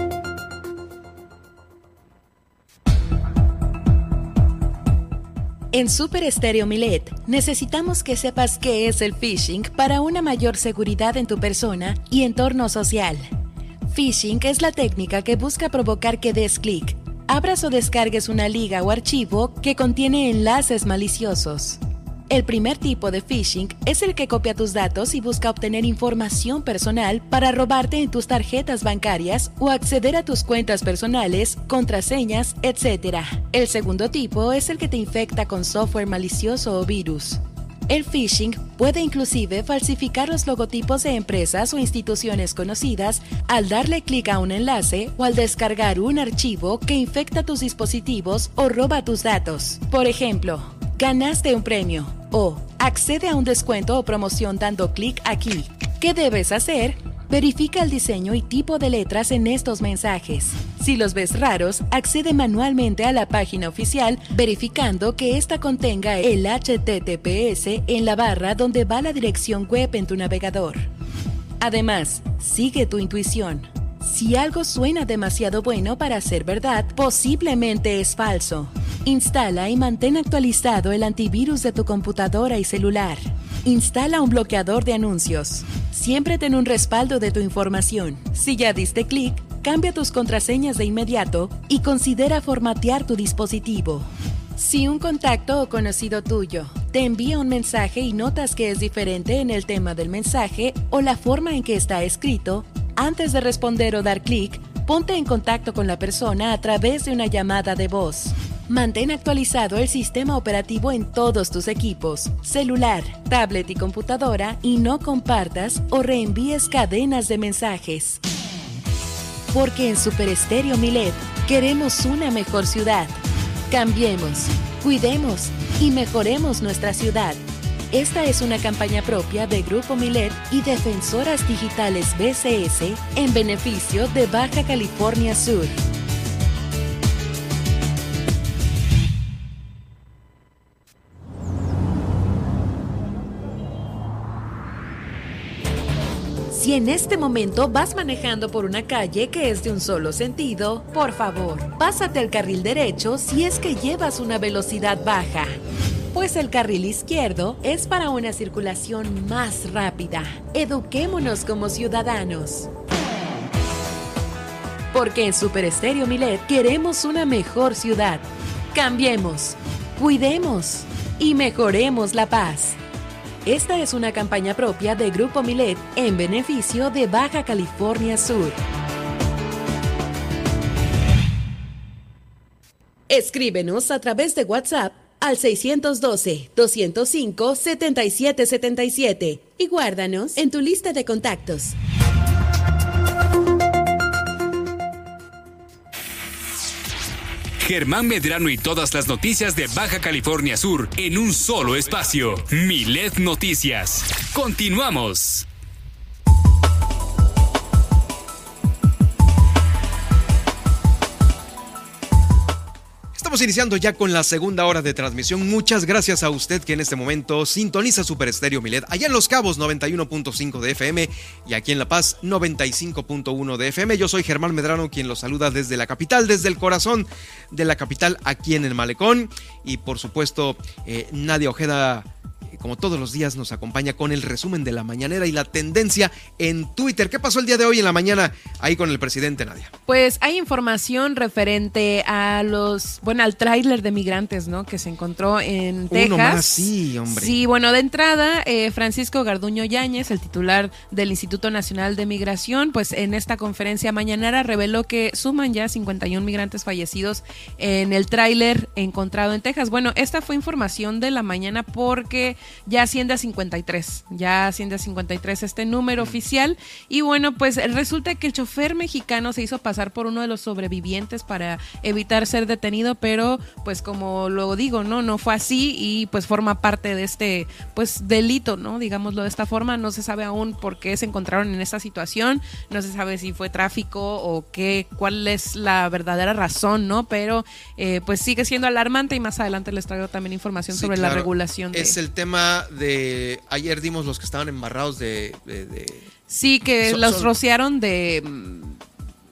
En Super Estéreo Milet necesitamos que sepas qué es el phishing para una mayor seguridad en tu persona y entorno social. Phishing es la técnica que busca provocar que des clic, abras o descargues una liga o archivo que contiene enlaces maliciosos. El primer tipo de phishing es el que copia tus datos y busca obtener información personal para robarte en tus tarjetas bancarias o acceder a tus cuentas personales, contraseñas, etc. El segundo tipo es el que te infecta con software malicioso o virus. El phishing puede inclusive falsificar los logotipos de empresas o instituciones conocidas al darle clic a un enlace o al descargar un archivo que infecta tus dispositivos o roba tus datos. Por ejemplo, ganaste un premio o accede a un descuento o promoción dando clic aquí. ¿Qué debes hacer? Verifica el diseño y tipo de letras en estos mensajes. Si los ves raros, accede manualmente a la página oficial verificando que ésta contenga el HTTPS en la barra donde va la dirección web en tu navegador. Además, sigue tu intuición. Si algo suena demasiado bueno para ser verdad, posiblemente es falso. Instala y mantén actualizado el antivirus de tu computadora y celular. Instala un bloqueador de anuncios. Siempre ten un respaldo de tu información. Si ya diste clic, cambia tus contraseñas de inmediato y considera formatear tu dispositivo. Si un contacto o conocido tuyo te envía un mensaje y notas que es diferente en el tema del mensaje o la forma en que está escrito, antes de responder o dar clic, ponte en contacto con la persona a través de una llamada de voz. Mantén actualizado el sistema operativo en todos tus equipos, celular, tablet y computadora y no compartas o reenvíes cadenas de mensajes. Porque en Super Estéreo Milet queremos una mejor ciudad. Cambiemos, cuidemos y mejoremos nuestra ciudad. Esta es una campaña propia de Grupo Milet y Defensoras Digitales BCS en beneficio de Baja California Sur. Si en este momento vas manejando por una calle que es de un solo sentido, por favor, pásate al carril derecho si es que llevas una velocidad baja. Pues el carril izquierdo es para una circulación más rápida. Eduquémonos como ciudadanos. Porque en Super Estéreo Milet queremos una mejor ciudad. Cambiemos, cuidemos y mejoremos la paz. Esta es una campaña propia de Grupo Milet en beneficio de Baja California Sur. Escríbenos a través de WhatsApp al 612-205-7777 y guárdanos en tu lista de contactos. Germán Medrano y todas las noticias de Baja California Sur en un solo espacio. Milet Noticias. Continuamos. Estamos iniciando ya con la segunda hora de transmisión. Muchas gracias a usted que en este momento sintoniza Super Estéreo Milet. Allá en Los Cabos 91.5 de FM y aquí en La Paz 95.1 de FM. Yo soy Germán Medrano quien los saluda desde la capital, desde el corazón de la capital aquí en el Malecón. Y por supuesto, eh, Nadia Ojeda como todos los días, nos acompaña con el resumen de la mañanera y la tendencia en Twitter. ¿Qué pasó el día de hoy en la mañana ahí con el presidente Nadia? Pues hay información referente a los, bueno, al tráiler de migrantes, ¿no? Que se encontró en Texas. Uno más, sí, hombre. Sí, bueno, de entrada, eh, Francisco Garduño Yáñez, el titular del Instituto Nacional de Migración, pues en esta conferencia mañanera reveló que suman ya 51 migrantes fallecidos en el tráiler encontrado en Texas. Bueno, esta fue información de la mañana porque ya asciende a 53, ya asciende a 53 este número oficial. Y bueno, pues resulta que el chofer mexicano se hizo pasar por uno de los sobrevivientes para evitar ser detenido, pero pues como lo digo, no, no fue así y pues forma parte de este pues delito, ¿no? Digámoslo de esta forma, no se sabe aún por qué se encontraron en esta situación, no se sabe si fue tráfico o qué, cuál es la verdadera razón, ¿no? Pero eh, pues sigue siendo alarmante y más adelante les traigo también información sobre la regulación. Es el tema de. Ayer dimos los que estaban embarrados de. sí, que los rociaron de. Mm,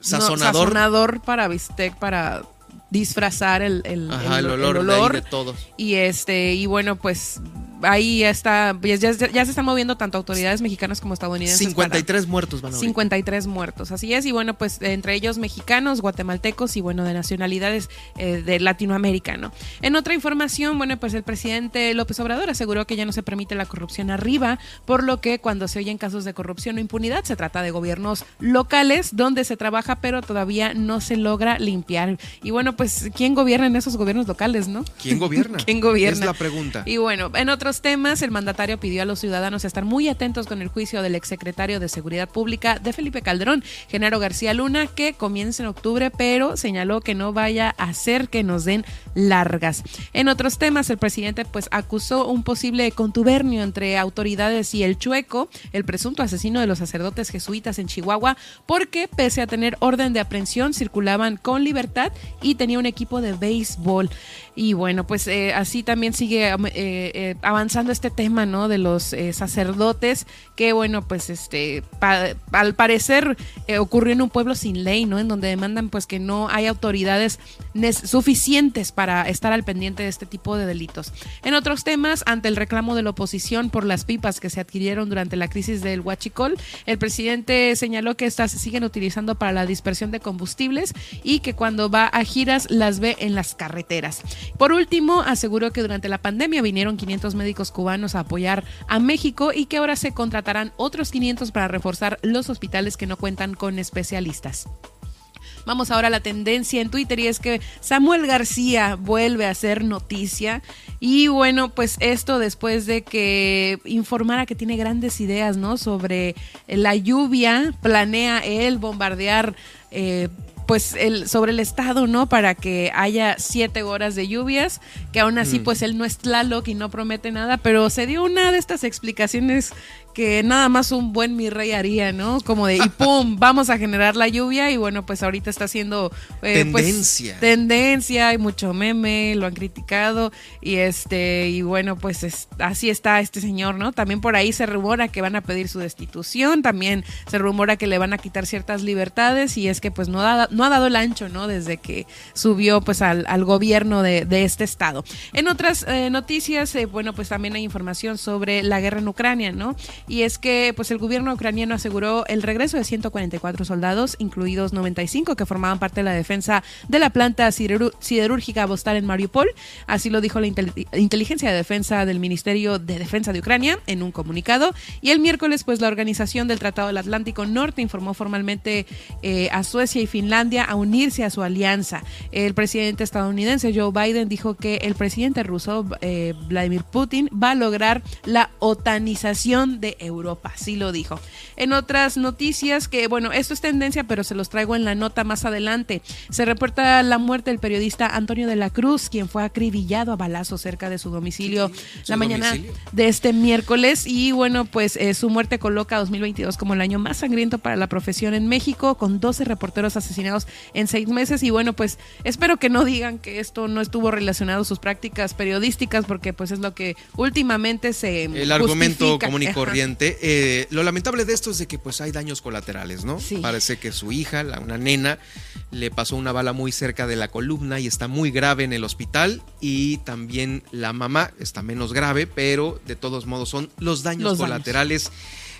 sazonador. sazonador para bistec, para disfrazar el, el, olor, de, todos. Y este, y bueno, pues ahí está, ya, ya, se están moviendo tanto autoridades mexicanas como estadounidenses. 53 muertos van a 53 muertos, así es. Y bueno, pues entre ellos mexicanos, guatemaltecos y bueno, de nacionalidades eh, de Latinoamérica, ¿no? En otra información, bueno, pues el presidente López Obrador aseguró que ya no se permite la corrupción arriba, por lo que cuando se oyen casos de corrupción o impunidad, se trata de gobiernos locales donde se trabaja, pero todavía no se logra limpiar. Y bueno, pues, ¿quién gobierna en esos gobiernos locales, no? ¿Quién gobierna? ¿Quién gobierna? Es la pregunta. Y bueno, en otros temas, el mandatario pidió a los ciudadanos estar muy atentos con el juicio del exsecretario de Seguridad Pública de Felipe Calderón, Genaro García Luna, que comienza en octubre, pero señaló que no vaya a hacer que nos den largas. En otros temas, el presidente pues acusó un posible contubernio entre autoridades y el chueco, el presunto asesino de los sacerdotes jesuitas en Chihuahua, porque pese a tener orden de aprehensión, circulaban con libertad y tenía un equipo de béisbol. Y bueno, pues eh, así también sigue eh, eh, avanzando este tema, ¿no? De los sacerdotes, que bueno, pues este, al parecer ocurrió en un pueblo sin ley, ¿no? En donde demandan pues que no hay autoridades suficientes para estar al pendiente de este tipo de delitos. En otros temas, ante el reclamo de la oposición por las pipas que se adquirieron durante la crisis del Huachicol, el presidente señaló que estas se siguen utilizando para la dispersión de combustibles y que cuando va a giras las ve en las carreteras. Por último, aseguró que durante la pandemia vinieron 500 médicos cubanos a apoyar a México y que ahora se otros 500 para reforzar los hospitales que no cuentan con especialistas. Vamos ahora a la tendencia en Twitter y es que Samuel García vuelve a hacer noticia y bueno, pues esto después de que informara que tiene grandes ideas, ¿no? Sobre la lluvia, planea él bombardear eh, pues el, sobre el estado, ¿no? Para que haya siete horas de lluvias, que aún así mm. pues él no es Tlaloc y no promete nada, pero se dio una de estas explicaciones que nada más un buen mi rey haría, ¿no? Como de, y pum, vamos a generar la lluvia y bueno, pues ahorita está haciendo eh, pues, tendencia. tendencia, hay mucho meme, lo han criticado y este, y bueno, pues así está este señor, ¿no? También por ahí se rumora que van a pedir su destitución, también se rumora que le van a quitar ciertas libertades y es que pues no ha dado el ancho, ¿no? Desde que subió pues al, al gobierno de, de, este estado. En otras eh, noticias, eh, bueno, pues también hay información sobre la guerra en Ucrania, ¿no? Y es que pues el gobierno ucraniano aseguró el regreso de 144 soldados, incluidos 95 que formaban parte de la defensa de la planta siderúrgica Vostar en Mariupol. Así lo dijo la inteligencia de defensa del Ministerio de Defensa de Ucrania en un comunicado. Y el miércoles, pues la organización del Tratado del Atlántico Norte informó formalmente eh, a Suecia y Finlandia a unirse a su alianza. El presidente estadounidense Joe Biden dijo que el presidente ruso eh, Vladimir Putin va a lograr la otanización de Europa, así lo dijo. En otras noticias que, bueno, esto es tendencia, pero se los traigo en la nota más adelante. Se reporta la muerte del periodista Antonio de la Cruz, quien fue acribillado a balazos cerca de su domicilio la mañana de este miércoles. Y bueno, pues eh, su muerte coloca 2022 como el año más sangriento para la profesión en México, con 12 reporteros asesinados en seis meses. Y bueno, pues espero que no digan que esto no estuvo relacionado a sus prácticas periodísticas, porque pues es lo que últimamente se... El argumento corriente. Eh, lo lamentable de esto es de que pues hay daños colaterales, ¿no? Parece que su hija, la, una nena, le pasó una bala muy cerca de la columna y está muy grave en el hospital y también la mamá está menos grave, pero de todos modos son los daños colaterales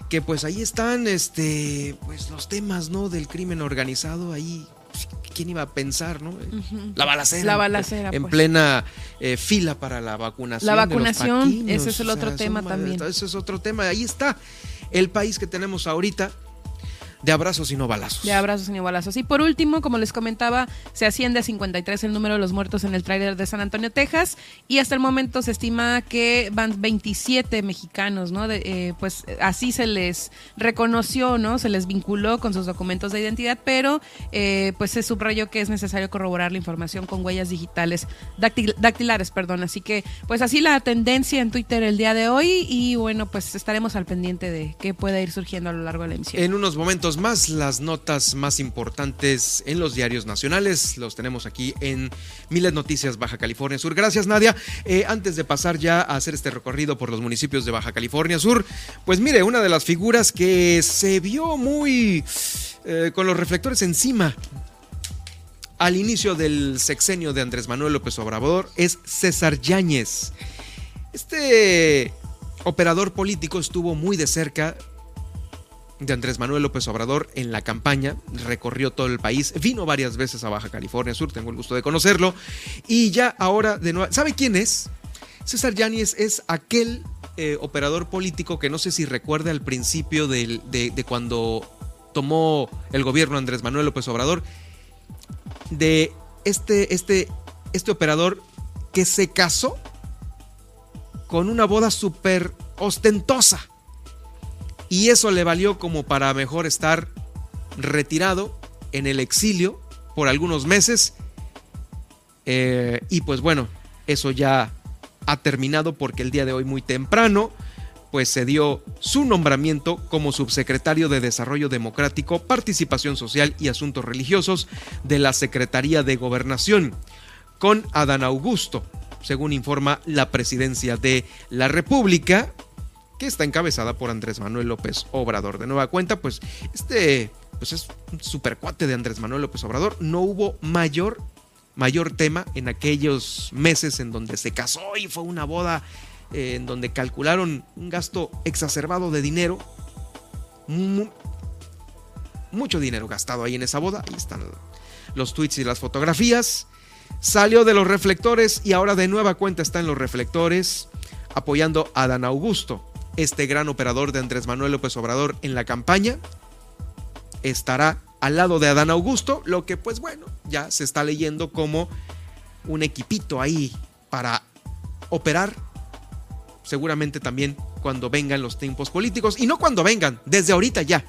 que pues ahí están este pues los temas, ¿no? del crimen organizado ahí ¿quién iba a pensar, no? La balacera. La balacera. En, pues. plena eh, fila para la vacunación. La vacunación, ese es el otro tema también. Ese es otro tema. Ahí está el país que tenemos ahorita de abrazos y no balazos. De abrazos y no balazos. Y por último, como les comentaba, se asciende a 53 el número de los muertos en el tráiler de San Antonio, Texas, y hasta el momento se estima que van 27 mexicanos, ¿no? Eh, pues así se les reconoció, ¿no? Se les vinculó con sus documentos de identidad, pero eh, pues se subrayó que es necesario corroborar la información con huellas digitales, dactilares, perdón. Así que, pues así la tendencia en Twitter el día de hoy, y bueno, pues estaremos al pendiente de qué pueda ir surgiendo a lo largo de la emisión. En unos momentos más las notas más importantes en los diarios nacionales. Los tenemos aquí en Miles Noticias Baja California Sur. Gracias Nadia. Eh, antes de pasar ya a hacer este recorrido por los municipios de Baja California Sur, pues mire, una de las figuras que se vio muy eh, con los reflectores encima al inicio del sexenio de Andrés Manuel López Obrador es César Yáñez. Este operador político estuvo muy de cerca de Andrés Manuel López Obrador en la campaña, recorrió todo el país, vino varias veces a Baja California Sur, tengo el gusto de conocerlo, y ya ahora de nuevo, ¿sabe quién es? César Yáñez es aquel eh, operador político que no sé si recuerda al principio de, cuando tomó el gobierno Andrés Manuel López Obrador, de este, este, este operador que se casó con una boda súper ostentosa y eso le valió como para mejor estar retirado en el exilio por algunos meses. Eh, y pues bueno, eso ya ha terminado porque el día de hoy muy temprano pues se dio su nombramiento como subsecretario de Desarrollo Democrático, Participación Social y Asuntos Religiosos de la Secretaría de Gobernación, con Adán Augusto, según informa la Presidencia de la República, que está encabezada por Andrés Manuel López Obrador. De nueva cuenta, pues este pues es un supercuate de Andrés Manuel López Obrador. No hubo mayor, mayor tema en aquellos meses en donde se casó y fue una boda eh, en donde calcularon un gasto exacerbado de dinero. mucho dinero gastado ahí en esa boda. Ahí están los tweets y las fotografías. Salió de los reflectores y ahora de nueva cuenta está en los reflectores apoyando a Dan Augusto este gran operador de Andrés Manuel López Obrador en la campaña estará al lado de Adán Augusto, lo que pues bueno, ya se está leyendo como un equipito ahí para operar, seguramente también cuando vengan los tiempos políticos, y no cuando vengan, desde ahorita ya,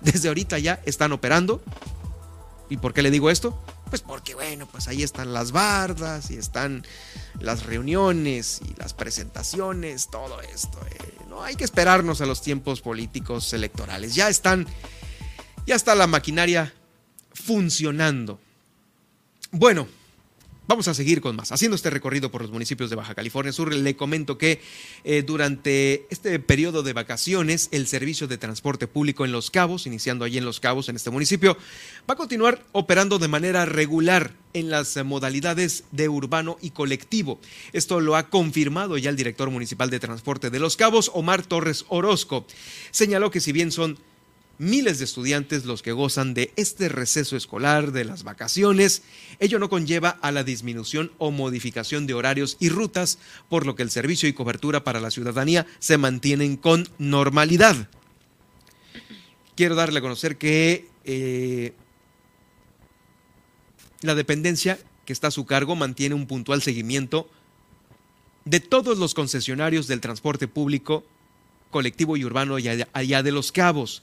desde ahorita ya están operando. ¿Y por qué le digo esto? Pues porque, bueno, pues ahí están las bardas y están las reuniones y las presentaciones, todo esto. Eh. No hay que esperarnos a los tiempos políticos electorales. Ya están, ya está la maquinaria funcionando. Bueno, Vamos a seguir con más. Haciendo este recorrido por los municipios de Baja California Sur, le comento que eh, durante este periodo de vacaciones, el servicio de transporte público en Los Cabos, iniciando allí en Los Cabos, en este municipio, va a continuar operando de manera regular en las modalidades de urbano y colectivo. Esto lo ha confirmado ya el director municipal de transporte de Los Cabos, Omar Torres Orozco. Señaló que si bien son miles de estudiantes los que gozan de este receso escolar, de las vacaciones. Ello no conlleva a la disminución o modificación de horarios y rutas, por lo que el servicio y cobertura para la ciudadanía se mantienen con normalidad. Quiero darle a conocer que eh, la dependencia que está a su cargo mantiene un puntual seguimiento de todos los concesionarios del transporte público, colectivo y urbano allá de los cabos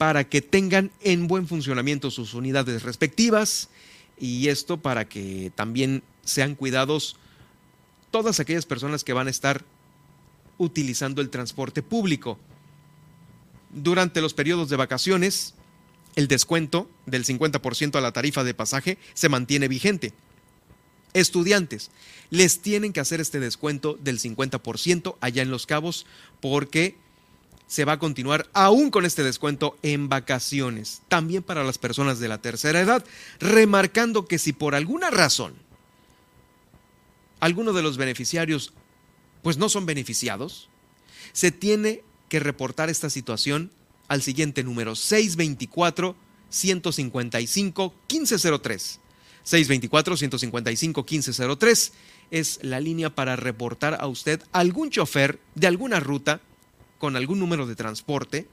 para que tengan en buen funcionamiento sus unidades respectivas y esto para que también sean cuidados todas aquellas personas que van a estar utilizando el transporte público. Durante los periodos de vacaciones, el descuento del 50% a la tarifa de pasaje se mantiene vigente. Estudiantes, les tienen que hacer este descuento del 50% allá en Los Cabos porque se va a continuar aún con este descuento en vacaciones, también para las personas de la tercera edad, remarcando que si por alguna razón alguno de los beneficiarios pues no son beneficiados, se tiene que reportar esta situación al siguiente número 624 155 1503. 624 155 1503 es la línea para reportar a usted algún chofer de alguna ruta con algún número de transporte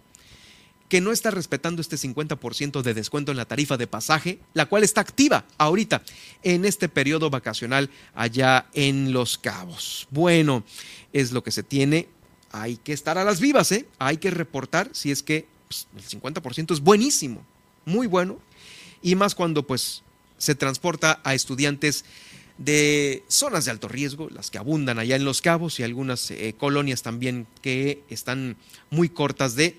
que no está respetando este 50% de descuento en la tarifa de pasaje, la cual está activa ahorita en este periodo vacacional allá en Los Cabos. Bueno, es lo que se tiene. Hay que estar a las vivas, ¿eh? Hay que reportar si es que pues, el 50% es buenísimo, muy bueno, y más cuando pues se transporta a estudiantes de zonas de alto riesgo, las que abundan allá en Los Cabos y algunas eh, colonias también que están muy cortas de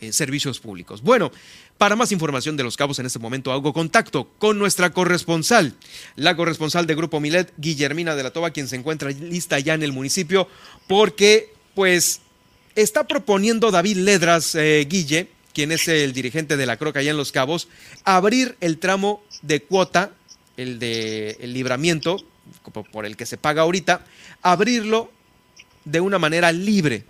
eh, servicios públicos. Bueno, para más información de Los Cabos en este momento hago contacto con nuestra corresponsal, la corresponsal de Grupo Milet, Guillermina de la Toba, quien se encuentra lista ya en el municipio, porque pues está proponiendo David Ledras eh, Guille, quien es el dirigente de la Croca allá en Los Cabos, abrir el tramo de cuota el de el libramiento, por el que se paga ahorita, abrirlo de una manera libre,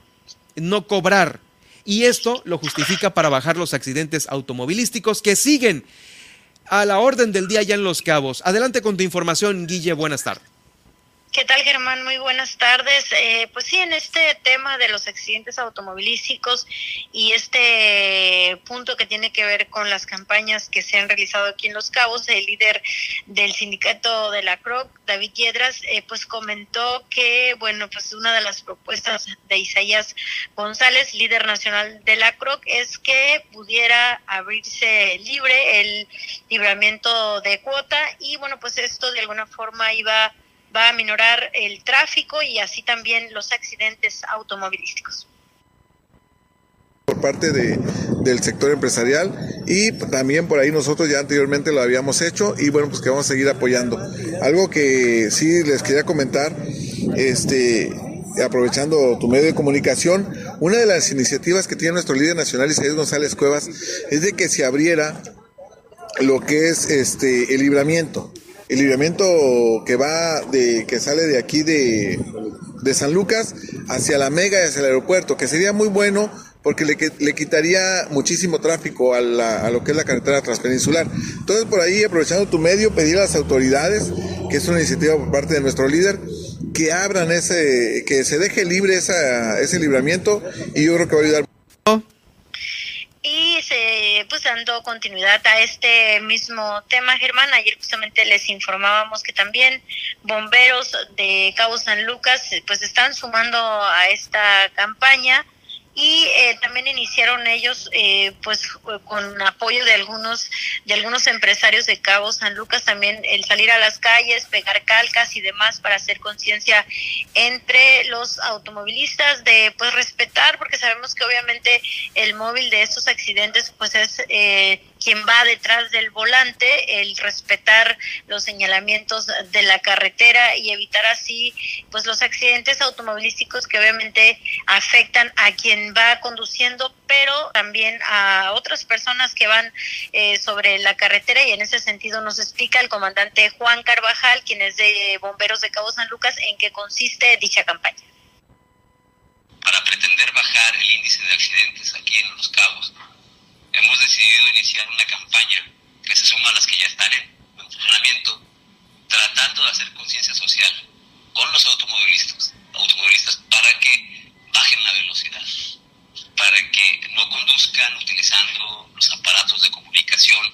no cobrar. Y esto lo justifica para bajar los accidentes automovilísticos que siguen a la orden del día ya en Los Cabos. Adelante con tu información, Guille, buenas tardes. ¿Qué tal, Germán? Muy buenas tardes. Eh, pues sí, en este tema de los accidentes automovilísticos y este punto que tiene que ver con las campañas que se han realizado aquí en Los Cabos, el líder del sindicato de la CROC, David Yedras, eh, pues comentó que, bueno, pues una de las propuestas de Isaías González, líder nacional de la CROC, es que pudiera abrirse libre el libramiento de cuota y, bueno, pues esto de alguna forma iba va a minorar el tráfico y así también los accidentes automovilísticos. Por parte de, del sector empresarial y también por ahí nosotros ya anteriormente lo habíamos hecho y bueno pues que vamos a seguir apoyando. Algo que sí les quería comentar este aprovechando tu medio de comunicación una de las iniciativas que tiene nuestro líder nacional Isaías González Cuevas es de que se abriera lo que es este el libramiento el libramiento que va de, que sale de aquí de, de San Lucas hacia la Mega y hacia el aeropuerto, que sería muy bueno porque le, le quitaría muchísimo tráfico a, la, a, lo que es la carretera transpeninsular. Entonces, por ahí, aprovechando tu medio, pedir a las autoridades, que es una iniciativa por parte de nuestro líder, que abran ese, que se deje libre esa, ese libramiento y yo creo que va a ayudar y se pues dando continuidad a este mismo tema Germán. Ayer justamente les informábamos que también bomberos de Cabo San Lucas pues están sumando a esta campaña y eh, también iniciaron ellos eh, pues con apoyo de algunos de algunos empresarios de Cabo San Lucas también el salir a las calles pegar calcas y demás para hacer conciencia entre los automovilistas de pues respetar porque sabemos que obviamente el móvil de estos accidentes pues es eh, quien va detrás del volante, el respetar los señalamientos de la carretera y evitar así pues los accidentes automovilísticos que obviamente afectan a quien va conduciendo, pero también a otras personas que van eh, sobre la carretera y en ese sentido nos explica el comandante Juan Carvajal, quien es de Bomberos de Cabo San Lucas, en qué consiste dicha campaña. Para pretender bajar el índice de accidentes aquí en Los Cabos, hemos decidido iniciar una campaña que se suma a las que ya están en funcionamiento, tratando de hacer conciencia social con los automovilistas, automovilistas para que bajen la velocidad, para que no conduzcan utilizando los aparatos de comunicación,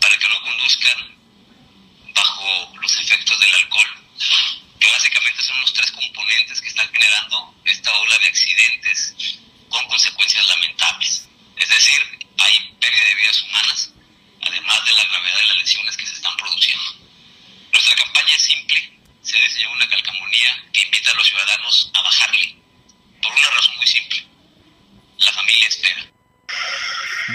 para que no conduzcan bajo los efectos del alcohol, que básicamente son los tres componentes que están generando esta ola de accidentes con consecuencias lamentables. Es decir, hay pérdida de vidas humanas, además de la gravedad de las lesiones que se están produciendo. Nuestra campaña es simple, se ha una calcamonía que invita a los ciudadanos a bajarle, por una razón muy simple. La familia espera.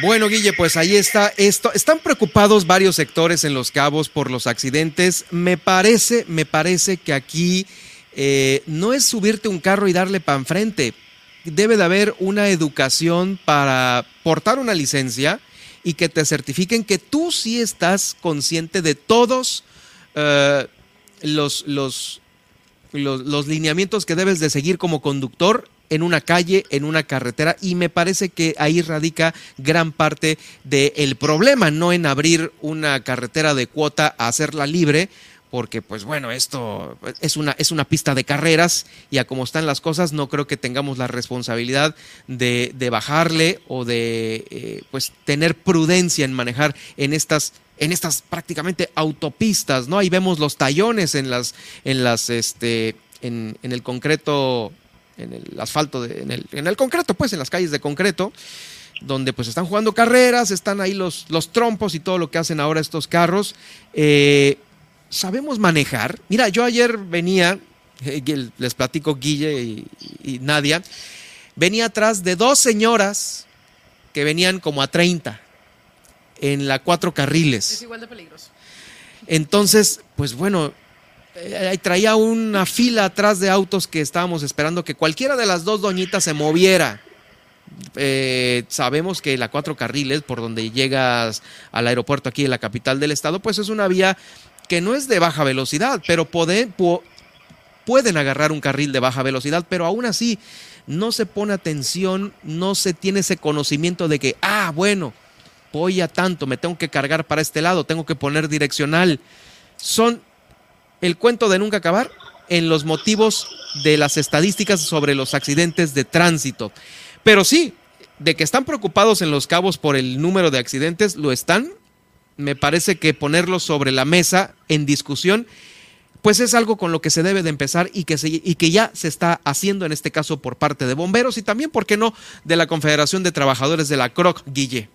Bueno, Guille, pues ahí está esto. Están preocupados varios sectores en Los Cabos por los accidentes. Me parece, me parece que aquí eh, no es subirte un carro y darle pan frente. Debe de haber una educación para portar una licencia y que te certifiquen que tú sí estás consciente de todos los, los, los, los lineamientos que debes de seguir como conductor en una calle, en una carretera, y me parece que ahí radica gran parte del problema, no en abrir una carretera de cuota a hacerla libre, porque pues bueno, esto es una, es una pista de carreras y a como están las cosas no creo que tengamos la responsabilidad de, de bajarle o de eh, pues tener prudencia en manejar en estas en estas prácticamente autopistas, ¿no? Ahí vemos los tallones en las, en las, este, en, en el concreto en el asfalto, de, en, el, en, el, concreto, pues en las calles de concreto, donde pues están jugando carreras, están ahí los, los trompos y todo lo que hacen ahora estos carros. Eh, ¿Sabemos manejar? Mira, yo ayer venía, eh, les platico Guille y, y, Nadia, venía atrás de dos señoras que venían como a 30 en la cuatro carriles. Es igual de peligroso. Entonces, pues bueno, eh, traía una fila atrás de autos que estábamos esperando que cualquiera de las dos doñitas se moviera. Eh, sabemos que la cuatro carriles por donde llegas al aeropuerto aquí en la capital del estado, pues es una vía que no es de baja velocidad, pero puede, pu pueden agarrar un carril de baja velocidad, pero aún así no se pone atención, no se tiene ese conocimiento de que, ah, bueno, voy a tanto, me tengo que cargar para este lado, tengo que poner direccional. Son el cuento de nunca acabar en los motivos de las estadísticas sobre los accidentes de tránsito. Pero sí, de que están preocupados en los cabos por el número de accidentes, lo están. Me parece que ponerlo sobre la mesa en discusión, pues es algo con lo que se debe de empezar y que, se, y que ya se está haciendo en este caso por parte de bomberos y también, ¿por qué no?, de la Confederación de Trabajadores de la CROC, Guille.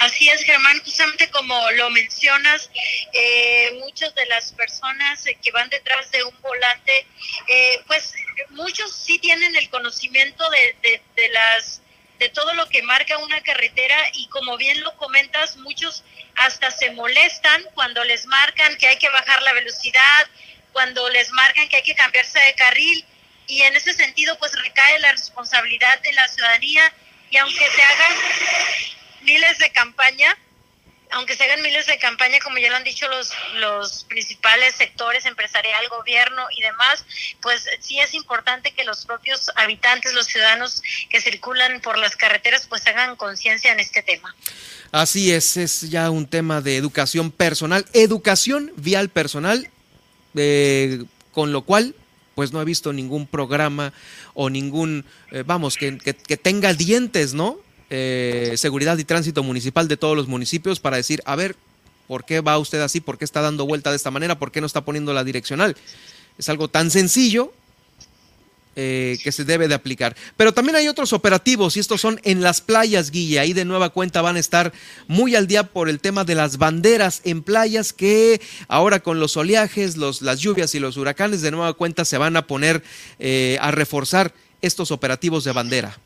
Así es, Germán, justamente como lo mencionas, eh, muchas de las personas que van detrás de un volante, eh, pues muchos sí tienen el conocimiento de, de, de, las de todo lo que marca una carretera y como bien lo comentas, muchos hasta se molestan cuando les marcan que hay que bajar la velocidad, cuando les marcan que hay que cambiarse de carril y en ese sentido pues recae la responsabilidad de la ciudadanía y aunque se hagan miles de campaña, aunque se hagan miles de campaña, como ya lo han dicho los, los principales sectores, empresarial, gobierno y demás, pues sí es importante que los propios habitantes, los ciudadanos que circulan por las carreteras, pues hagan conciencia en este tema. Así es, es ya un tema de educación personal, educación vial personal, eh, con lo cual pues no he visto ningún programa o ningún, eh, vamos, que, que tenga dientes, ¿no? Eh, seguridad y tránsito municipal de todos los municipios para decir, a ver, ¿por qué va usted así? ¿Por qué está dando vuelta de esta manera? ¿Por qué no está poniendo la direccional? Es algo tan sencillo eh, que se debe de aplicar. Pero también hay otros operativos y estos son en las playas, Guille. Ahí de nueva cuenta van a estar muy al día por el tema de las banderas en playas que ahora con los oleajes, los, las lluvias y los huracanes de nueva cuenta se van a poner eh, a reforzar estos operativos de bandera.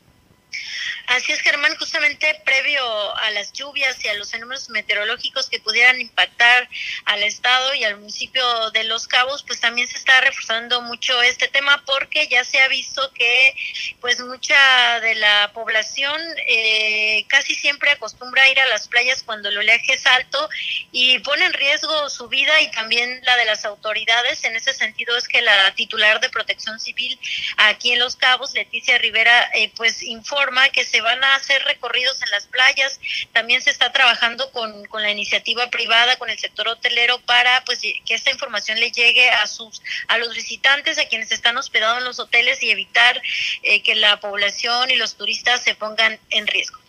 Así es, Germán, justamente previo a las lluvias y a los fenómenos meteorológicos que pudieran impactar al estado y al municipio de Los Cabos, pues también se está reforzando mucho este tema porque ya se ha visto que pues mucha de la población eh, casi siempre acostumbra a ir a las playas cuando el oleaje es alto y pone en riesgo su vida y también la de las autoridades. En ese sentido es que la titular de Protección Civil aquí en Los Cabos, Leticia Rivera, eh, pues informa que se van a hacer recorridos en las playas. También se está trabajando con, con la iniciativa privada, con el sector hotelero, para pues que esta información le llegue a sus a los visitantes, a quienes están hospedados en los hoteles y evitar eh, que la población y los turistas se pongan en riesgo.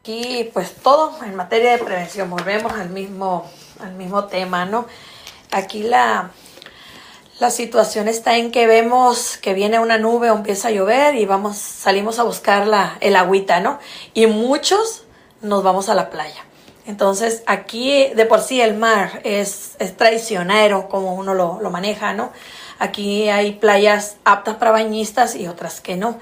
Aquí pues todo en materia de prevención, volvemos al mismo, al mismo tema, ¿no? Aquí la, la situación está en que vemos que viene una nube o empieza a llover y vamos, salimos a buscar la, el agüita, ¿no? Y muchos nos vamos a la playa. Entonces aquí de por sí el mar es, es traicionero como uno lo, lo maneja, ¿no? Aquí hay playas aptas para bañistas y otras que no.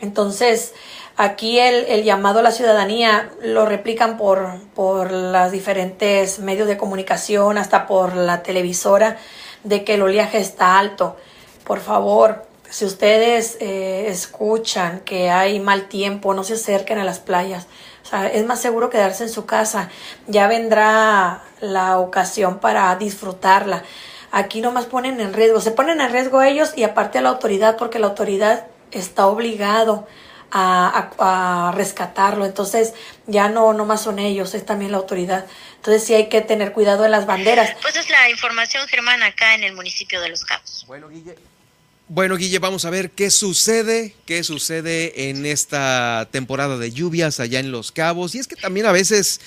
Entonces, aquí el, el, llamado a la ciudadanía lo replican por, por los diferentes medios de comunicación, hasta por la televisora de que el oleaje está alto. Por favor, si ustedes eh, escuchan que hay mal tiempo, no se acerquen a las playas. O sea, es más seguro quedarse en su casa. Ya vendrá la ocasión para disfrutarla. Aquí nomás ponen en riesgo, se ponen en riesgo ellos y aparte a la autoridad, porque la autoridad está obligado a, rescatarlo. Entonces, ya no, no más son ellos, es también la autoridad. Entonces, sí hay que tener cuidado en las banderas. Pues es la información, Germán, acá en el municipio de Los Cabos. Bueno, Guille. Bueno, Guille, vamos a ver qué sucede, qué sucede en esta temporada de lluvias allá en Los Cabos. Y es que también a veces,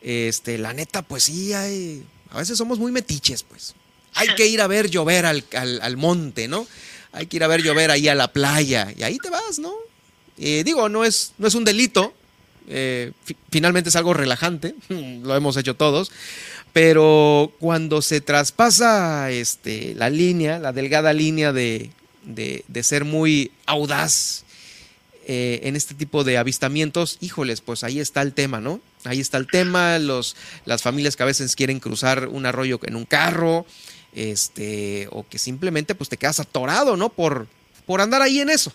este, la neta, pues sí, hay, a veces somos muy metiches, pues. Hay que ir a ver llover al, al, al monte, ¿no? Hay que ir a ver llover ahí a la playa. Y ahí te vas, ¿no? Eh, digo, no es, no es un delito, eh, finalmente es algo relajante, lo hemos hecho todos, pero cuando se traspasa este, la línea, la delgada línea de, de, ser muy audaz eh, en este tipo de avistamientos, híjoles, pues ahí está el tema, ¿no? Ahí está el tema, los, las familias que a veces quieren cruzar un arroyo en un carro, este, o que simplemente pues te quedas atorado, ¿no? Por, por andar ahí en eso.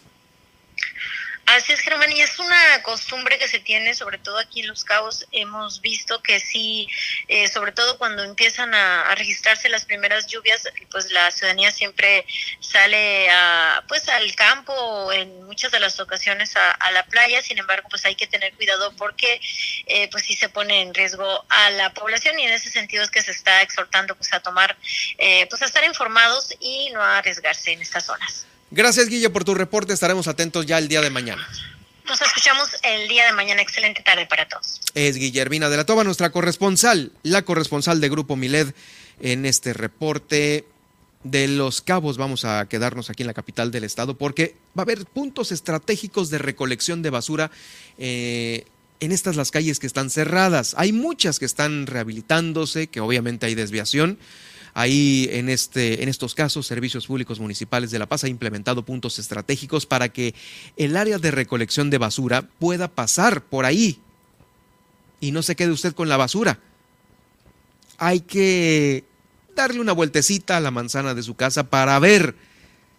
Así es, Germán, y es una costumbre que se tiene, sobre todo aquí en Los Cabos, hemos visto que sí, eh, sobre todo cuando empiezan a, registrarse las primeras lluvias, pues la ciudadanía siempre sale a, pues al campo, en muchas de las ocasiones a, a la playa, sin embargo, pues hay que tener cuidado porque eh, pues sí se pone en riesgo a la población y en ese sentido es que se está exhortando pues a tomar, eh, pues a estar informados y no a arriesgarse en estas zonas. Gracias, Guille, por tu reporte. Estaremos atentos ya el día de mañana. Nos escuchamos el día de mañana. Excelente tarde para todos. Es Guillermina de la Toba, nuestra corresponsal, la corresponsal de Grupo Miled en este reporte de Los Cabos. Vamos a quedarnos aquí en la capital del estado porque va a haber puntos estratégicos de recolección de basura. Eh, en estas las calles que están cerradas. Hay muchas que están rehabilitándose, que obviamente hay desviación. Ahí en, este, en estos casos, Servicios Públicos Municipales de La Paz ha implementado puntos estratégicos para que el área de recolección de basura pueda pasar por ahí y no se quede usted con la basura. Hay que darle una vueltecita a la manzana de su casa para ver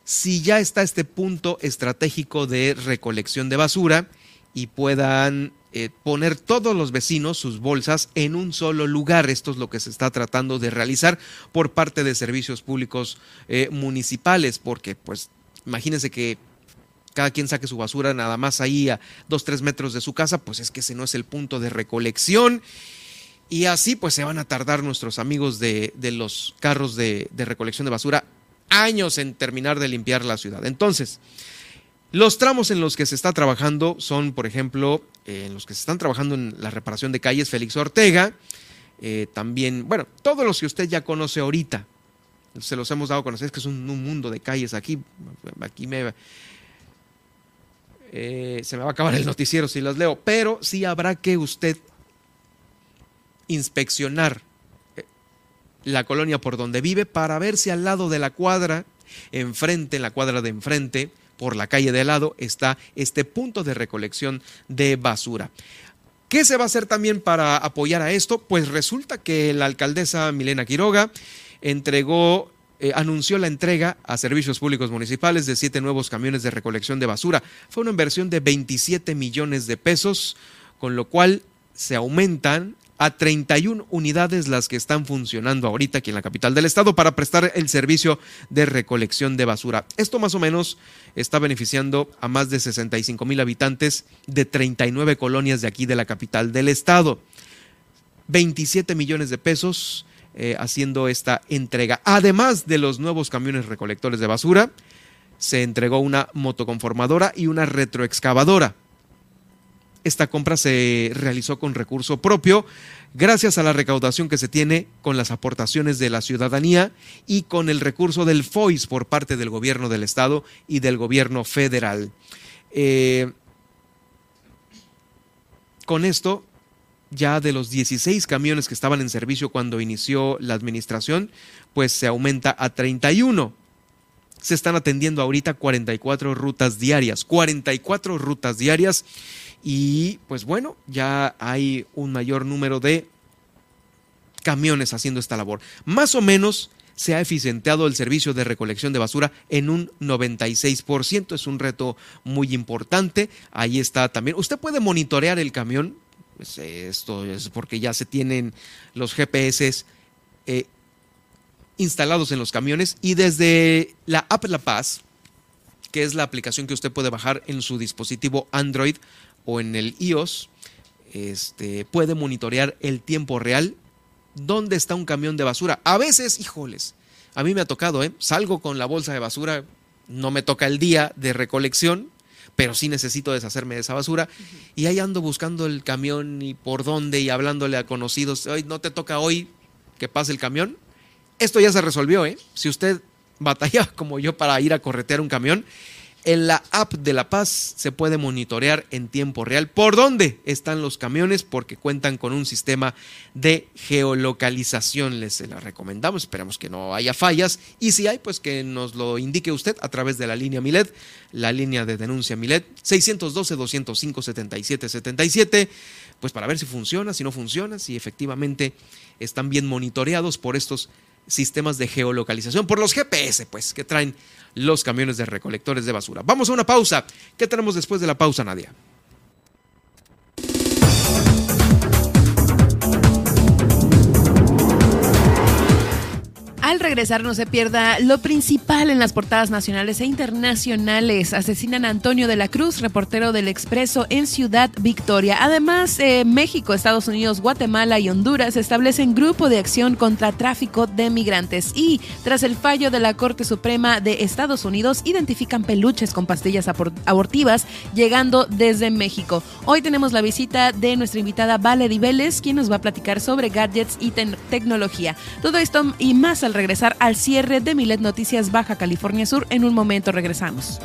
si ya está este punto estratégico de recolección de basura y puedan eh, poner todos los vecinos sus bolsas en un solo lugar. Esto es lo que se está tratando de realizar por parte de servicios públicos eh, municipales, porque pues imagínense que cada quien saque su basura nada más ahí a dos, tres metros de su casa, pues es que ese no es el punto de recolección. Y así pues se van a tardar nuestros amigos de, de los carros de, de recolección de basura años en terminar de limpiar la ciudad. Entonces, los tramos en los que se está trabajando son, por ejemplo, eh, en los que se están trabajando en la reparación de calles Félix Ortega, eh, también, bueno, todos los que usted ya conoce ahorita, se los hemos dado a conocer, es que es un, un mundo de calles aquí, aquí me... Eh, se me va a acabar el noticiero si las leo, pero sí habrá que usted inspeccionar la colonia por donde vive para ver si al lado de la cuadra, enfrente, en la cuadra de enfrente, por la calle de al lado está este punto de recolección de basura. ¿Qué se va a hacer también para apoyar a esto? Pues resulta que la alcaldesa Milena Quiroga entregó eh, anunció la entrega a servicios públicos municipales de siete nuevos camiones de recolección de basura. Fue una inversión de 27 millones de pesos, con lo cual se aumentan a 31 unidades las que están funcionando ahorita aquí en la capital del estado para prestar el servicio de recolección de basura. Esto más o menos está beneficiando a más de 65 mil habitantes de 39 colonias de aquí de la capital del estado. 27 millones de pesos eh, haciendo esta entrega. Además de los nuevos camiones recolectores de basura, se entregó una motoconformadora y una retroexcavadora. Esta compra se realizó con recurso propio gracias a la recaudación que se tiene con las aportaciones de la ciudadanía y con el recurso del FOIS por parte del gobierno del estado y del gobierno federal. Eh, con esto ya de los 16 camiones que estaban en servicio cuando inició la administración, pues se aumenta a 31. Se están atendiendo ahorita 44 rutas diarias, 44 rutas diarias y pues bueno, ya hay un mayor número de camiones haciendo esta labor. Más o menos se ha eficientado el servicio de recolección de basura en un 96%. Es un reto muy importante. Ahí está también. Usted puede monitorear el camión pues esto es porque ya se tienen los GPS eh, instalados en los camiones y desde la app La Paz, que es la aplicación que usted puede bajar en su dispositivo Android o en el iOS, este, puede monitorear el tiempo real dónde está un camión de basura. A veces, híjoles, a mí me ha tocado, ¿eh? salgo con la bolsa de basura, no me toca el día de recolección, pero sí necesito deshacerme de esa basura. Y ahí ando buscando el camión y por dónde y hablándole a conocidos. Hoy no te toca hoy que pase el camión. Esto ya se resolvió, ¿eh? Si usted batalla como yo para ir a corretear un camión, en la app de La Paz se puede monitorear en tiempo real por dónde están los camiones porque cuentan con un sistema de geolocalización. Les la recomendamos, esperamos que no haya fallas y si hay, pues que nos lo indique usted a través de la línea Milet, la línea de denuncia Milet 612-205-7777, pues para ver si funciona, si no funciona, si efectivamente están bien monitoreados por estos sistemas de geolocalización, por los GPS, pues, que traen los camiones de recolectores de basura. Vamos a una pausa. ¿Qué tenemos después de la pausa, Nadia? Al regresar no se pierda lo principal en las portadas nacionales e internacionales. Asesinan a Antonio de la Cruz, reportero del Expreso en Ciudad Victoria. Además, eh, México, Estados Unidos, Guatemala y Honduras establecen grupo de acción contra tráfico de migrantes. Y tras el fallo de la Corte Suprema de Estados Unidos, identifican peluches con pastillas abortivas llegando desde México. Hoy tenemos la visita de nuestra invitada Valerie Vélez, quien nos va a platicar sobre gadgets y tecnología. Todo esto y más al regresar al cierre de Milet Noticias Baja California Sur. En un momento regresamos.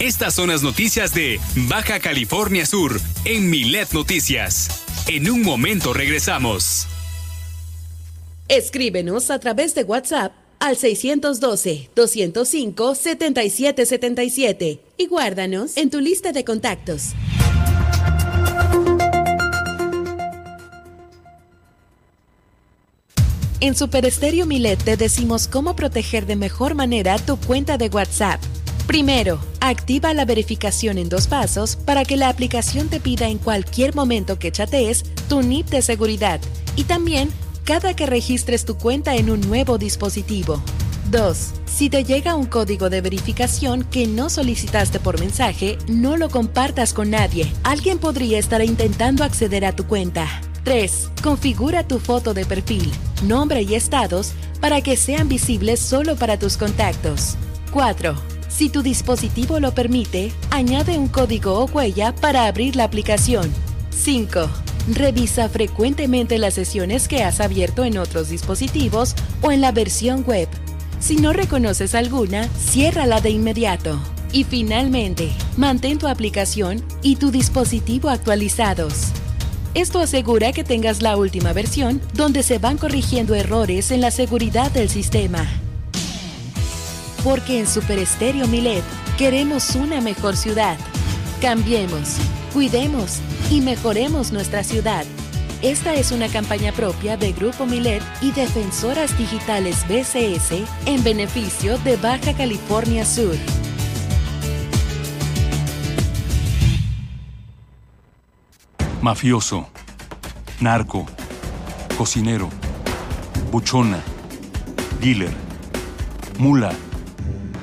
Estas son las noticias de Baja California Sur en Milet Noticias. En un momento regresamos. Escríbenos a través de WhatsApp al 612-205-7777 y guárdanos en tu lista de contactos. En Super Estéreo Milet te decimos cómo proteger de mejor manera tu cuenta de WhatsApp. Primero, activa la verificación en dos pasos para que la aplicación te pida en cualquier momento que chatees tu NIP de seguridad y también cada que registres tu cuenta en un nuevo dispositivo. 2. Si te llega un código de verificación que no solicitaste por mensaje, no lo compartas con nadie. Alguien podría estar intentando acceder a tu cuenta. 3. Configura tu foto de perfil, nombre y estados para que sean visibles solo para tus contactos. 4. Si tu dispositivo lo permite, añade un código o huella para abrir la aplicación. 5. Revisa frecuentemente las sesiones que has abierto en otros dispositivos o en la versión web. Si no reconoces alguna, ciérrala de inmediato. Y finalmente, mantén tu aplicación y tu dispositivo actualizados. Esto asegura que tengas la última versión donde se van corrigiendo errores en la seguridad del sistema. Porque en Super Estéreo Milet queremos una mejor ciudad. Cambiemos, cuidemos y mejoremos nuestra ciudad. Esta es una campaña propia de Grupo Milet y Defensoras Digitales BCS en beneficio de Baja California Sur. Mafioso, narco, cocinero, buchona, dealer, mula.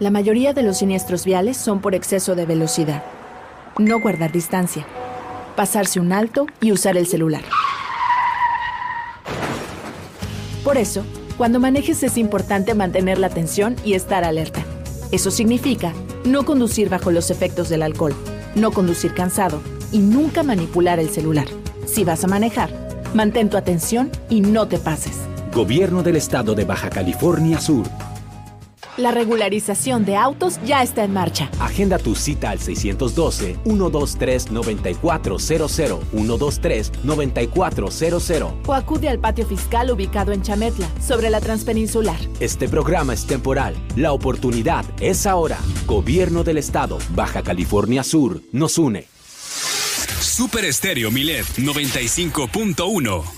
La mayoría de los siniestros viales son por exceso de velocidad. No guardar distancia. Pasarse un alto y usar el celular. Por eso, cuando manejes es importante mantener la atención y estar alerta. Eso significa no conducir bajo los efectos del alcohol, no conducir cansado y nunca manipular el celular. Si vas a manejar, mantén tu atención y no te pases. Gobierno del Estado de Baja California Sur. La regularización de autos ya está en marcha. Agenda tu cita al 612-123-9400, 123-9400. O acude al patio fiscal ubicado en Chametla, sobre la Transpeninsular. Este programa es temporal. La oportunidad es ahora. Gobierno del Estado, Baja California Sur, nos une. Super Estéreo Milet 95.1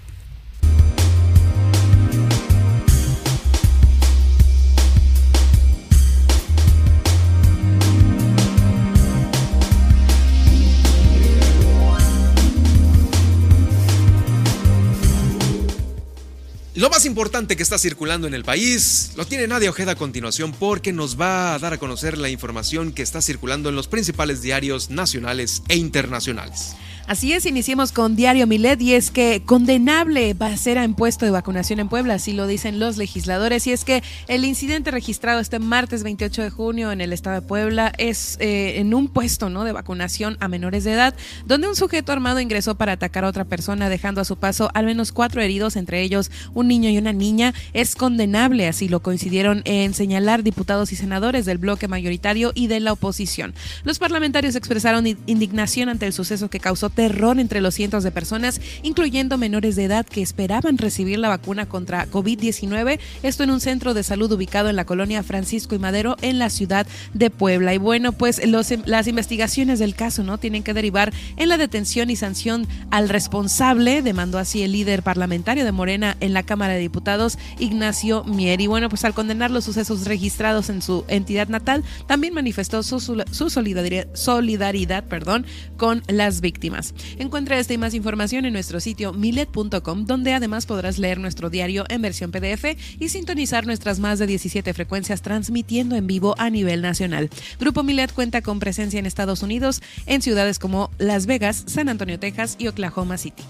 Lo más importante que está circulando en el país lo tiene Nadia Ojeda a continuación porque nos va a dar a conocer la información que está circulando en los principales diarios nacionales e internacionales. Así es, iniciemos con Diario Milet y es que condenable va a impuesto de vacunación en Puebla, así lo dicen los legisladores, y es que el incidente registrado este martes 28 de junio en el estado de Puebla es eh, en un puesto ¿no? de vacunación a menores de edad, donde un sujeto armado ingresó para atacar a otra persona, dejando a su paso al menos cuatro heridos, entre ellos un niño y una niña. Es condenable, así lo coincidieron en señalar diputados y senadores del bloque mayoritario y de la oposición. Los parlamentarios expresaron indignación ante el suceso que causó terror entre los cientos de personas, incluyendo menores de edad que esperaban recibir la vacuna contra COVID-19, esto en un centro de salud ubicado en la colonia Francisco y Madero en la ciudad de Puebla. Y bueno, pues los, las investigaciones del caso no tienen que derivar en la detención y sanción al responsable, demandó así el líder parlamentario de Morena en la Cámara de Diputados, Ignacio Mier. Y bueno, pues al condenar los sucesos registrados en su entidad natal, también manifestó su, su solidaridad, solidaridad perdón, con las víctimas. Encuentra esta y más información en nuestro sitio milet.com, donde además podrás leer nuestro diario en versión PDF y sintonizar nuestras más de 17 frecuencias transmitiendo en vivo a nivel nacional. Grupo Milet cuenta con presencia en Estados Unidos, en ciudades como Las Vegas, San Antonio, Texas y Oklahoma City.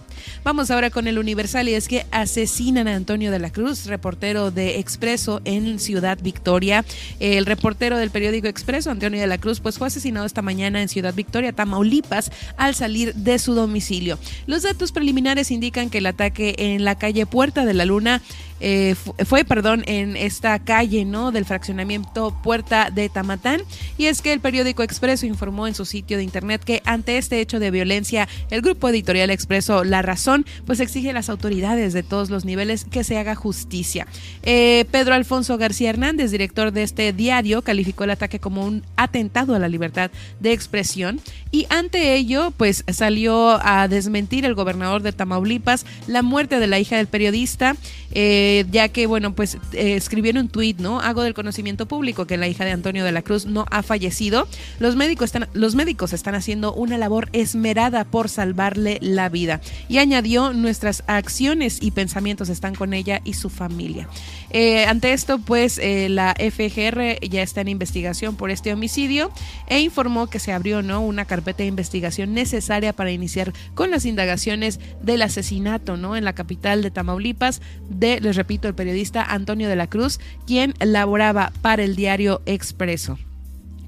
Vamos ahora con el Universal y es que asesinan a Antonio de la Cruz, reportero de Expreso en Ciudad Victoria. El reportero del periódico Expreso, Antonio de la Cruz, pues fue asesinado esta mañana en Ciudad Victoria, Tamaulipas, al salir de su domicilio. Los datos preliminares indican que el ataque en la calle Puerta de la Luna eh, fue, perdón, en esta calle, ¿no? Del fraccionamiento Puerta de Tamatán. Y es que el periódico Expreso informó en su sitio de internet que ante este hecho de violencia, el grupo editorial Expreso La Razón, pues exige a las autoridades de todos los niveles que se haga justicia. Eh, Pedro Alfonso García Hernández, director de este diario, calificó el ataque como un atentado a la libertad de expresión y ante ello, pues salió a desmentir el gobernador de Tamaulipas la muerte de la hija del periodista, eh, ya que, bueno, pues eh, escribió en un tuit, ¿no? Hago del conocimiento público que la hija de Antonio de la Cruz no ha fallecido. Los médicos están, los médicos están haciendo una labor esmerada por salvarle la vida. Y añadió, nuestras acciones y pensamientos están con ella y su familia. Eh, ante esto, pues la FGR ya está en investigación por este homicidio e informó que se abrió, ¿no? Una carpeta de investigación necesaria para iniciar con las indagaciones del asesinato, ¿no? En la capital de Tamaulipas de, les repito, el periodista Antonio de la Cruz, quien laboraba para el diario Expreso.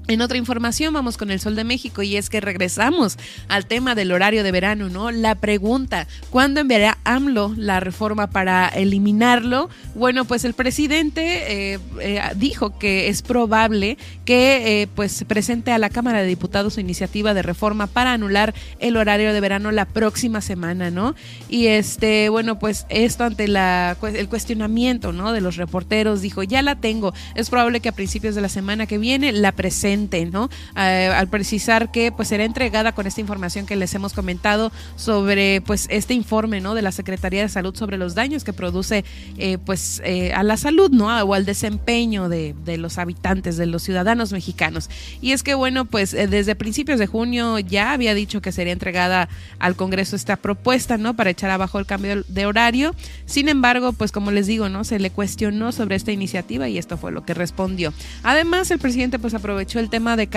En otra información vamos con el Sol de México y es que regresamos al tema del horario de verano, ¿no? La pregunta, ¿cuándo enviará AMLO la reforma para eliminarlo? Bueno, pues el presidente eh, eh, dijo que es probable que eh, pues presente a la Cámara de Diputados su iniciativa de reforma para anular el horario de verano la próxima semana, ¿no? Y este, bueno, pues esto ante el cuestionamiento, ¿no? De los reporteros, dijo, ya la tengo, es probable que a principios de la semana que viene la presente ¿no? al precisar que pues será entregada con esta información que les hemos comentado sobre pues este informe, ¿no? De la Secretaría de Salud sobre los daños que produce eh, pues eh, a la salud, ¿no? O al desempeño de, los habitantes, de los ciudadanos mexicanos. Y es que bueno, pues eh, desde principios de junio ya había dicho que sería entregada al Congreso esta propuesta, ¿no? Para echar abajo el cambio de horario. Sin embargo, pues como les digo, ¿no? Se le cuestionó sobre esta iniciativa y esto fue lo que respondió. Además, el presidente pues aprovechó el tema de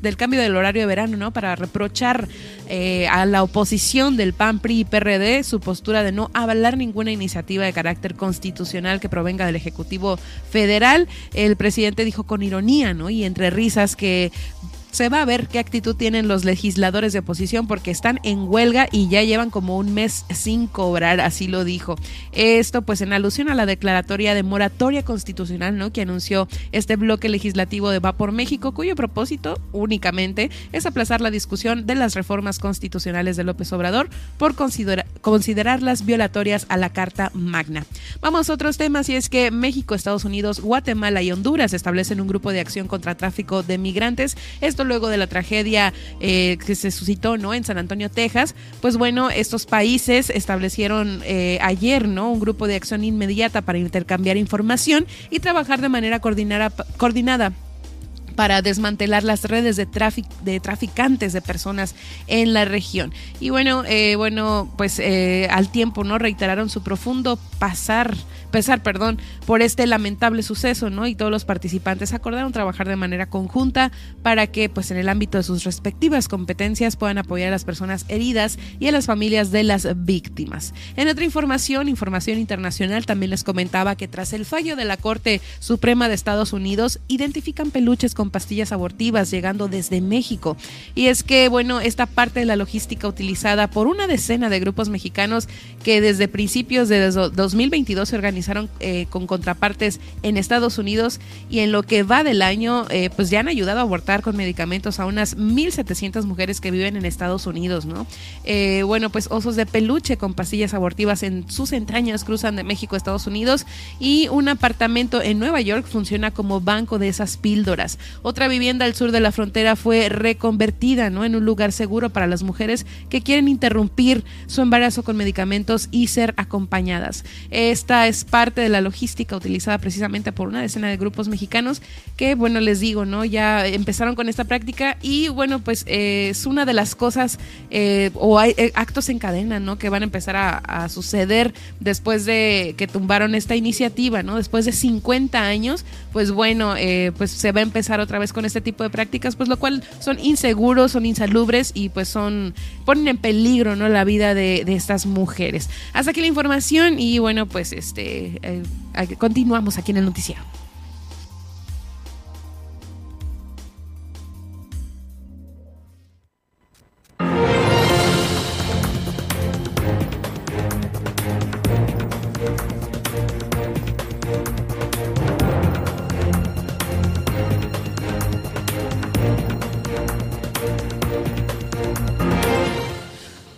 del cambio del horario de verano, ¿no? Para reprochar eh, a la oposición del PAN, PRI y PRD su postura de no avalar ninguna iniciativa de carácter constitucional que provenga del Ejecutivo Federal. El presidente dijo con ironía, ¿no? Y entre risas que se va a ver qué actitud tienen los legisladores de oposición porque están en huelga y ya llevan como un mes sin cobrar, así lo dijo. Esto pues en alusión a la declaratoria de moratoria constitucional, ¿no? Que anunció este bloque legislativo de Va por México, cuyo propósito únicamente es aplazar la discusión de las reformas constitucionales de López Obrador por considerarlas violatorias a la Carta Magna. Vamos a otros temas y es que México, Estados Unidos, Guatemala y Honduras establecen un grupo de acción contra tráfico de migrantes. Esto luego de la tragedia eh, que se suscitó ¿no? en San Antonio, Texas, pues bueno, estos países establecieron eh, ayer ¿no? un grupo de acción inmediata para intercambiar información y trabajar de manera coordinada, para desmantelar las redes de, de traficantes de personas en la región. Y bueno, eh, bueno, pues al tiempo, ¿no? Reiteraron su profundo pasar pesar, perdón, por este lamentable suceso, ¿no? Y todos los participantes acordaron trabajar de manera conjunta para que, pues, en el ámbito de sus respectivas competencias puedan apoyar a las personas heridas y a las familias de las víctimas. En otra información, información internacional, también les comentaba que tras el fallo de la Corte Suprema de Estados Unidos, identifican peluches con pastillas abortivas llegando desde México. Y es que, bueno, esta parte de la logística utilizada por una decena de grupos mexicanos que desde principios de 2022 se organizaron eh, con contrapartes en Estados Unidos y en lo que va del año, eh, pues ya han ayudado a abortar con medicamentos a unas 1.700 mujeres que viven en Estados Unidos, ¿no? Eh, bueno, pues osos de peluche con pastillas abortivas en sus entrañas cruzan de México a Estados Unidos y un apartamento en Nueva York funciona como banco de esas píldoras. Otra vivienda al sur de la frontera fue reconvertida, ¿no? En un lugar seguro para las mujeres que quieren interrumpir su embarazo con medicamentos y ser acompañadas. Esta es parte de la logística utilizada precisamente por una decena de grupos mexicanos que, bueno, les digo, ¿no? Ya empezaron con esta práctica y, bueno, pues eh, es una de las cosas eh, o hay eh, actos en cadena, ¿no? Que van a empezar a, suceder después de que tumbaron esta iniciativa, ¿no? Después de 50 años, pues bueno, pues se va a empezar otra vez con este tipo de prácticas, pues lo cual son inseguros, son insalubres y pues son, ponen en peligro, ¿no? La vida de, de estas mujeres. Hasta aquí la información y bueno, pues este eh, eh, continuamos aquí en el noticiero.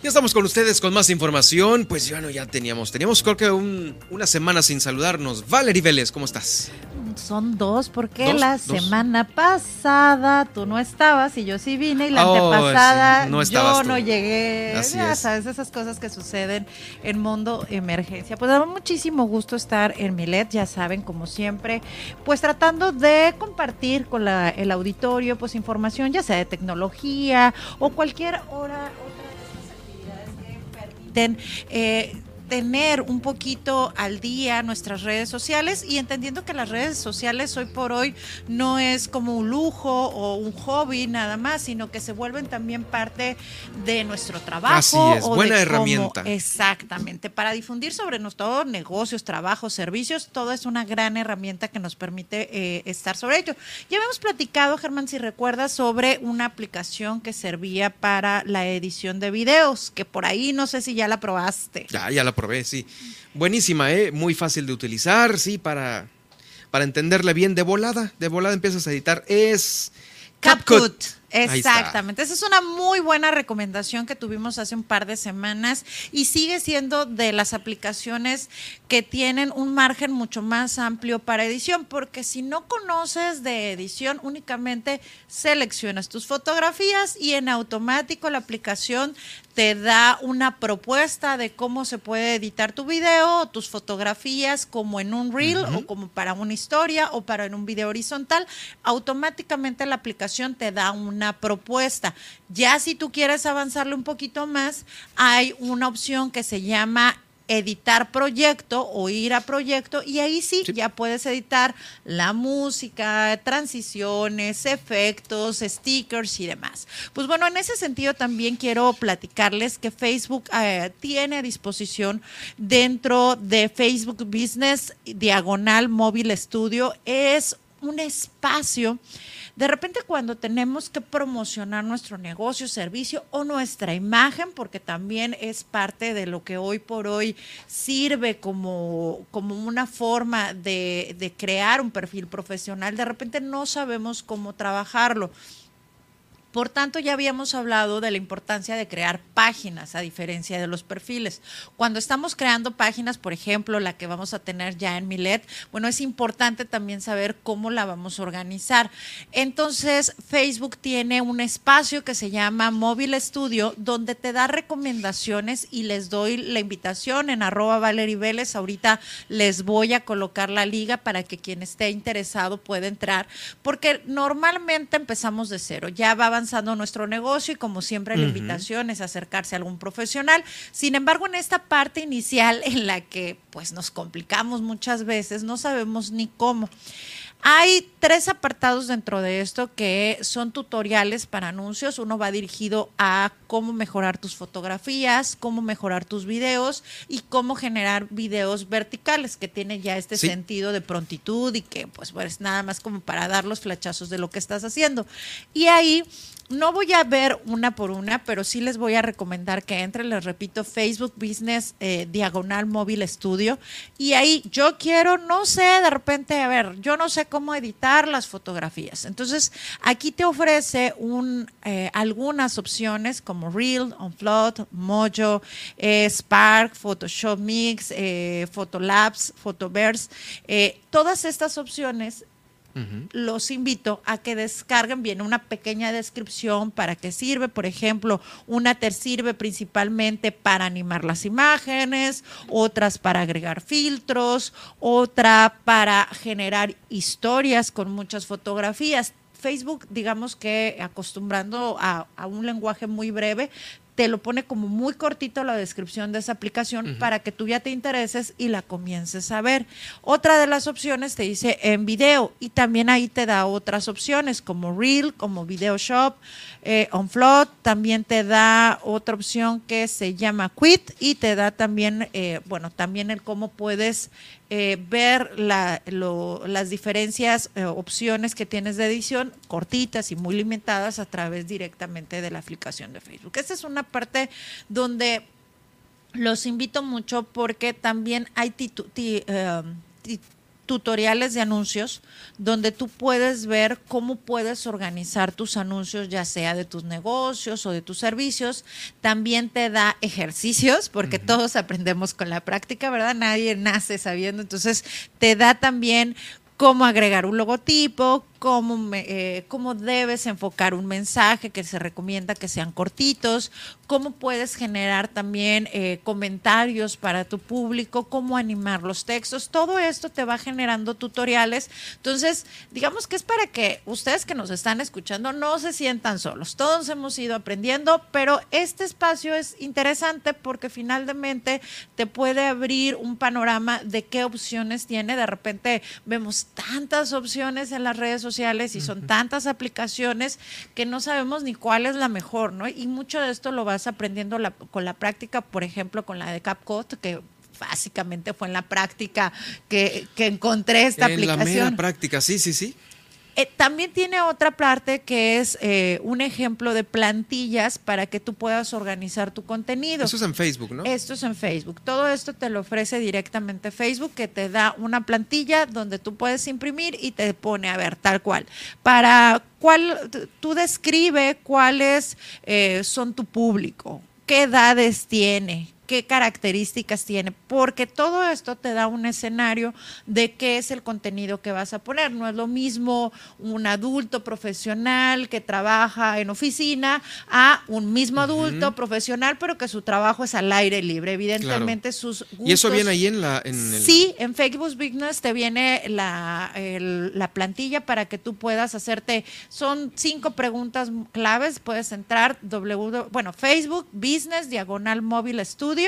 Estamos con ustedes con más información. Pues ya no, ya teníamos, teníamos creo que una semana sin saludarnos. Valerie Vélez, ¿cómo estás? Son dos, porque la semana pasada tú no estabas y yo sí vine y la oh, antepasada yo no llegué. ya sabes, esas cosas que suceden en mundo emergencia. Pues da muchísimo gusto estar en Milet, ya saben, como siempre, pues tratando de compartir con el auditorio pues información, ya sea de tecnología o cualquier hora eh, tener un poquito al día nuestras redes sociales y entendiendo que las redes sociales hoy por hoy no es como un lujo o un hobby nada más, sino que se vuelven también parte de nuestro trabajo. Así es, buena herramienta. exactamente, para difundir sobre nuestros negocios, trabajos, servicios, todo es una gran herramienta que nos permite eh, estar sobre ello. Ya habíamos platicado, Germán, si recuerdas, sobre una aplicación que servía para la edición de videos, que por ahí no sé si ya la probaste. Ya, ya la probé, sí. Buenísima, ¿eh? Muy fácil de utilizar, sí, para, para entenderle bien. De volada, de volada empiezas a editar. Es CapCut. Exactamente, esa es una muy buena recomendación que tuvimos hace un par de semanas y sigue siendo de las aplicaciones que tienen un margen mucho más amplio para edición, porque si no conoces de edición, únicamente seleccionas tus fotografías y en automático la aplicación te da una propuesta de cómo se puede editar tu video, tus fotografías, como en un reel o como para una historia o para en un video horizontal. Automáticamente la aplicación te da una propuesta. Ya si tú quieres avanzarle un poquito más, hay una opción que se llama editar proyecto o ir a proyecto y ahí sí, ya puedes editar la música, transiciones, efectos, stickers y demás. Pues bueno, en ese sentido también quiero platicarles que Facebook eh, tiene a disposición dentro de Facebook Business Diagonal Móvil Studio es un espacio de repente cuando tenemos que promocionar nuestro negocio, servicio o nuestra imagen, porque también es parte de lo que hoy por hoy sirve como, como una forma de, de crear un perfil profesional, de repente no sabemos cómo trabajarlo. Por tanto, ya habíamos hablado de la importancia de crear páginas a diferencia de los perfiles. Cuando estamos creando páginas, por ejemplo, la que vamos a tener ya en Milet, bueno, es importante también saber cómo la vamos a organizar. Entonces, Facebook tiene un espacio que se llama Móvil Studio, donde te da recomendaciones y les doy la invitación en arroba Valerie Vélez. Ahorita les voy a colocar la liga para que quien esté interesado pueda entrar, porque normalmente empezamos de cero. Ya va avanzando nuestro negocio y como siempre la invitación es acercarse a algún profesional. Sin embargo, en esta parte inicial en la que pues nos complicamos muchas veces, no sabemos ni cómo. Hay tres apartados dentro de esto que son tutoriales para anuncios. Uno va dirigido a cómo mejorar tus fotografías, cómo mejorar tus videos y cómo generar videos verticales, que tiene ya este sentido de prontitud y que pues, pues nada más como para dar los flachazos de lo que estás haciendo. Y ahí no voy a ver una por una, pero sí les voy a recomendar que entren, les repito, Facebook Business eh, Diagonal Móvil Estudio. Y ahí yo quiero, no sé, de repente, a ver, yo no sé cómo editar las fotografías. Entonces, aquí te ofrece un, eh, algunas opciones como Reel, OnFloat, Mojo, eh, Spark, Photoshop Mix, Photolabs, Photoverse. todas estas opciones los invito a que descarguen bien una pequeña descripción para qué sirve. Por ejemplo, una te sirve principalmente para animar las imágenes, otras para agregar filtros, otra para generar historias con muchas fotografías. Facebook, digamos que acostumbrando a, un lenguaje muy breve, te lo pone como muy cortito la descripción de esa aplicación para que tú ya te intereses y la comiences a ver. Otra de las opciones te dice en video y también ahí te da otras opciones como Reel, como Video Shop, eh, OnFloat, también te da otra opción que se llama Quit y te da también, eh, bueno, también el cómo puedes eh, ver las diferencias, eh, opciones que tienes de edición, cortitas y muy limitadas a través directamente de la aplicación de Facebook. Esta es una parte donde los invito mucho porque también hay tutoriales de anuncios donde tú puedes ver cómo puedes organizar tus anuncios, ya sea de tus negocios o de tus servicios. También te da ejercicios, porque todos aprendemos con la práctica, ¿verdad? Nadie nace sabiendo. Entonces, te da también cómo agregar un logotipo, cómo, eh, cómo debes enfocar un mensaje que se recomienda que sean cortitos, cómo puedes generar también eh, comentarios para tu público, cómo animar los textos. Todo esto te va generando tutoriales. Entonces, digamos que es para que ustedes que nos están escuchando no se sientan solos. Todos hemos ido aprendiendo, pero este espacio es interesante porque finalmente te puede abrir un panorama de qué opciones tiene. De repente vemos tantas opciones en las redes sociales sociales y son tantas aplicaciones que no sabemos ni cuál es la mejor, ¿no? Y mucho de esto lo vas aprendiendo con la práctica, por ejemplo, con la de CapCut, que básicamente fue en la práctica que, que encontré esta aplicación. En la mera práctica, sí, sí, sí. Eh, también tiene otra parte que es eh, un ejemplo de plantillas para que tú puedas organizar tu contenido. Eso es en Facebook, ¿no? Esto es en Facebook. Todo esto te lo ofrece directamente Facebook, que te da una plantilla donde tú puedes imprimir y te pone a ver tal cual. Para cuál, tú describe cuáles eh, son tu público, qué edades tiene, qué características tiene, porque todo esto te da un escenario de qué es el contenido que vas a poner. No es lo mismo un adulto profesional que trabaja en oficina a un mismo adulto profesional, pero que su trabajo es al aire libre. Evidentemente sus ¿Y eso viene ahí en la...? Sí, en Facebook Business te viene la, la plantilla para que tú puedas hacerte... Son cinco preguntas claves, puedes entrar, w, bueno, Facebook Business, diagonal móvil estudio,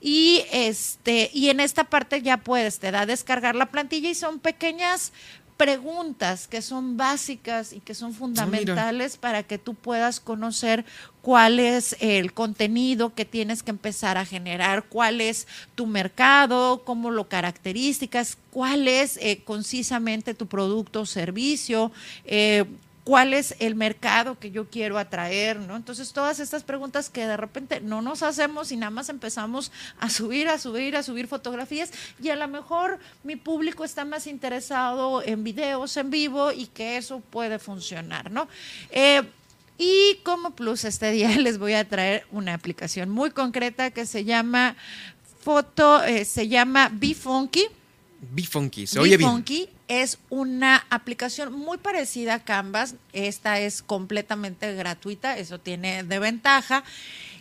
y este y en esta parte ya puedes te da a descargar la plantilla y son pequeñas preguntas que son básicas y que son ah, fundamentales para que tú puedas conocer cuál es el contenido que tienes que empezar a generar, cuál es tu mercado, cómo lo características, cuál es eh, concisamente tu producto o servicio, eh, cuál es el mercado que yo quiero atraer, ¿no? Entonces, todas estas preguntas que de repente no nos hacemos y nada más empezamos a subir, a subir, a subir fotografías y a lo mejor mi público está más interesado en videos en vivo y que eso puede funcionar, ¿no? Eh, y como plus este día les voy a traer una aplicación muy concreta que se llama Foto, eh, se llama BeFunky. BeFunky, se oye bien es una aplicación muy parecida a Canvas. Esta es completamente gratuita, eso tiene de ventaja.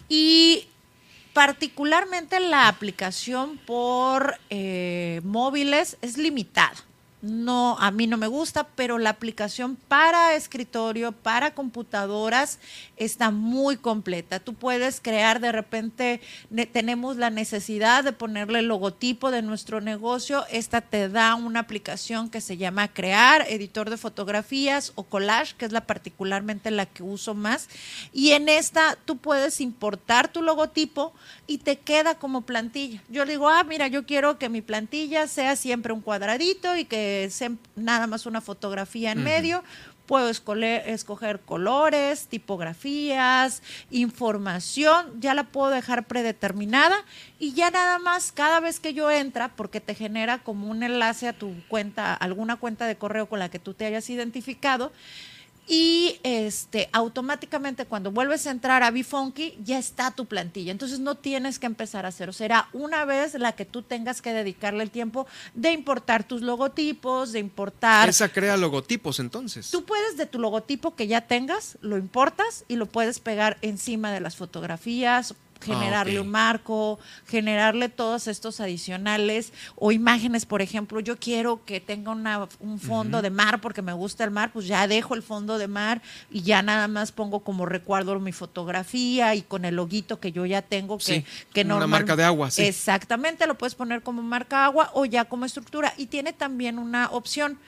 Y particularmente la aplicación por eh, móviles es limitada no, a mí no me gusta, pero la aplicación para escritorio, para computadoras, está muy completa. Tú puedes crear, de repente tenemos la necesidad de ponerle el logotipo de nuestro negocio. Esta te da una aplicación que se llama Crear, editor de fotografías o collage, que es la particularmente la que uso más. Y en esta tú puedes importar tu logotipo y te queda como plantilla. Yo digo, ah, mira, yo quiero que mi plantilla sea siempre un cuadradito y que nada más una fotografía en medio. Puedo escoger colores, tipografías, información, ya la puedo dejar predeterminada y ya nada más cada vez que yo entra, porque te genera como un enlace a tu cuenta, alguna cuenta de correo con la que tú te hayas identificado, y este automáticamente cuando vuelves a entrar a BeFunky ya está tu plantilla. Entonces no tienes que empezar a hacer. Será una vez la que tú tengas que dedicarle el tiempo de importar tus logotipos, de importar. Esa crea logotipos entonces. Tú puedes de tu logotipo que ya tengas, lo importas y lo puedes pegar encima de las fotografías generarle ah, un marco, generarle todos estos adicionales o imágenes, por ejemplo, yo quiero que tenga una, un fondo de mar porque me gusta el mar, pues ya dejo el fondo de mar y ya nada más pongo como recuerdo mi fotografía y con el loguito que yo ya tengo que, que no una marca de agua, sí. Exactamente, lo puedes poner como marca agua o ya como estructura. Y tiene también una opción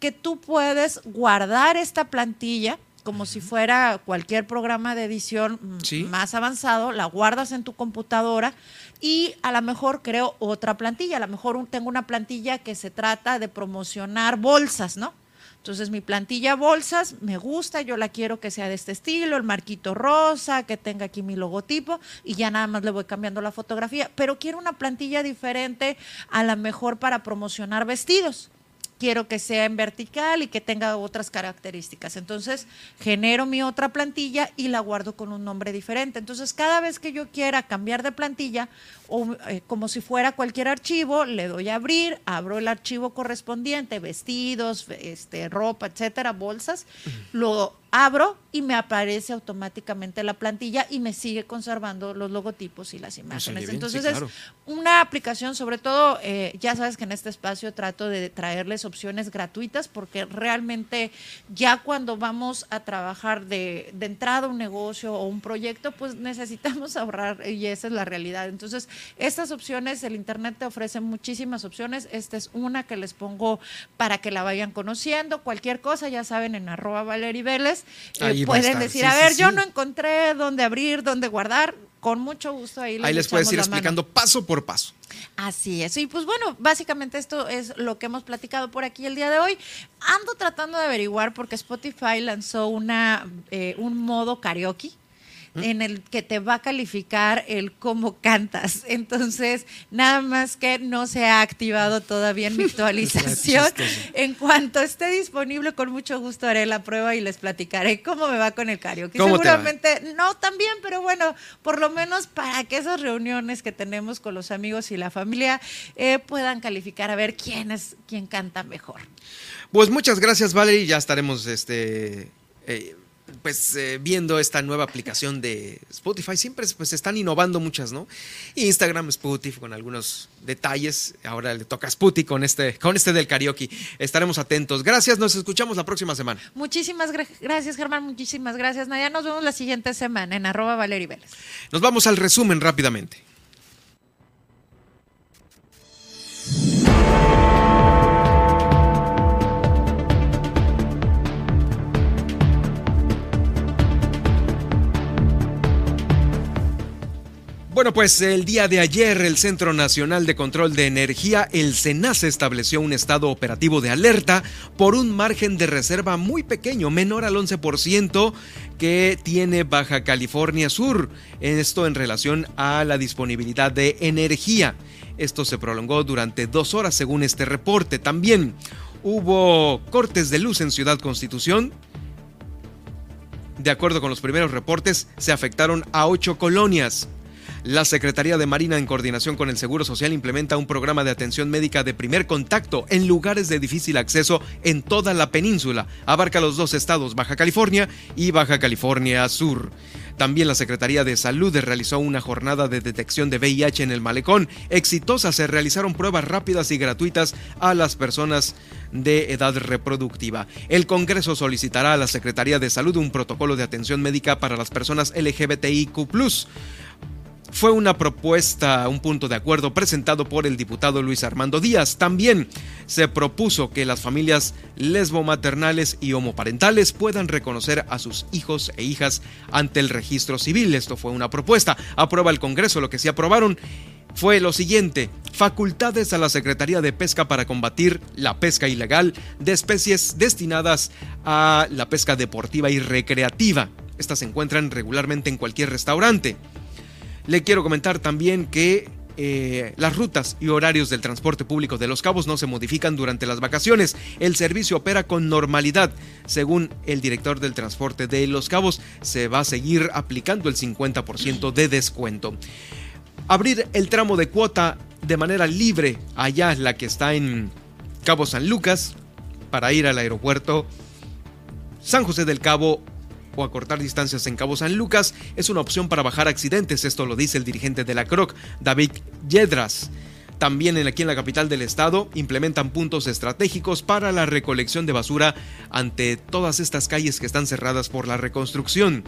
que tú puedes guardar esta plantilla como si fuera cualquier programa de edición mm, más avanzado, la guardas en tu computadora y a lo mejor creo otra plantilla, a lo mejor tengo una plantilla que se trata de promocionar bolsas, ¿no? Entonces mi plantilla bolsas me gusta, yo la quiero que sea de este estilo, el marquito rosa, que tenga aquí mi logotipo y ya nada más le voy cambiando la fotografía, pero quiero una plantilla diferente a lo mejor para promocionar vestidos. Quiero que sea en vertical y que tenga otras características. Entonces, genero mi otra plantilla y la guardo con un nombre diferente. Entonces, cada vez que yo quiera cambiar de plantilla, o, eh, como si fuera cualquier archivo, le doy a abrir, abro el archivo correspondiente, vestidos, este, ropa, etcétera, bolsas, lo abro y me aparece automáticamente la plantilla y me sigue conservando los logotipos y las imágenes. Entonces es una aplicación, sobre todo, eh, ya sabes que en este espacio trato de traerles opciones gratuitas porque realmente ya cuando vamos a trabajar de, de entrada un negocio o un proyecto, pues necesitamos ahorrar y esa es la realidad. Entonces, estas opciones, el Internet te ofrece muchísimas opciones. Esta es una que les pongo para que la vayan conociendo. Cualquier cosa, ya saben, en arroba Valery Vélez eh, pueden decir, a ver, yo no encontré dónde abrir, dónde guardar. Con mucho gusto ahí les Ahí les puedes ir explicando paso por paso. Así es. Y pues bueno, básicamente esto es lo que hemos platicado por aquí el día de hoy. Ando tratando de averiguar porque Spotify lanzó una, eh, un modo karaoke en el que te va a calificar el cómo cantas. Entonces, nada más que no se ha activado todavía en mi actualización. en cuanto esté disponible, con mucho gusto haré la prueba y les platicaré cómo me va con el karaoke. Seguramente no tan bien, pero bueno, por lo menos para que esas reuniones que tenemos con los amigos y la familia eh, puedan calificar a ver quién es quién canta mejor. Pues muchas gracias, Valerie. Ya estaremos este eh, pues eh, viendo esta nueva aplicación de Spotify, siempre pues están innovando muchas, ¿no? Instagram, Spotify con algunos detalles. Ahora le toca a Spotify con este, con este del karaoke. Estaremos atentos. Gracias, nos escuchamos la próxima semana. Muchísimas gracias, Germán. Muchísimas gracias, Nadia. Nos vemos la siguiente semana en arroba Valery Vélez. Nos vamos al resumen rápidamente. Bueno, pues el día de ayer el Centro Nacional de Control de Energía, el SENACE, estableció un estado operativo de alerta por un margen de reserva muy pequeño, menor al 11% que tiene Baja California Sur. Esto en relación a la disponibilidad de energía. Esto se prolongó durante dos horas según este reporte. También hubo cortes de luz en Ciudad Constitución. De acuerdo con los primeros reportes, se afectaron a ocho colonias. La Secretaría de Marina, en coordinación con el Seguro Social, implementa un programa de atención médica de primer contacto en lugares de difícil acceso en toda la península. Abarca los dos estados, Baja California y Baja California Sur. También la Secretaría de Salud realizó una jornada de detección de VIH en el malecón. Exitosa se realizaron pruebas rápidas y gratuitas a las personas de edad reproductiva. El Congreso solicitará a la Secretaría de Salud un protocolo de atención médica para las personas LGBTIQ fue una propuesta, un punto de acuerdo presentado por el diputado Luis Armando Díaz. También se propuso que las familias lesbomaternales y homoparentales puedan reconocer a sus hijos e hijas ante el registro civil. Esto fue una propuesta. Aprueba el Congreso. Lo que sí aprobaron fue lo siguiente, facultades a la Secretaría de Pesca para combatir la pesca ilegal de especies destinadas a la pesca deportiva y recreativa. Estas se encuentran regularmente en cualquier restaurante. Le quiero comentar también que eh, las rutas y horarios del transporte público de Los Cabos no se modifican durante las vacaciones. El servicio opera con normalidad. Según el director del transporte de Los Cabos, se va a seguir aplicando el 50% de descuento. Abrir el tramo de cuota de manera libre allá, la que está en Cabo San Lucas, para ir al aeropuerto San José del Cabo o acortar distancias en Cabo San Lucas es una opción para bajar accidentes, esto lo dice el dirigente de la CROC, David Yedras. También aquí en la capital del estado implementan puntos estratégicos para la recolección de basura ante todas estas calles que están cerradas por la reconstrucción.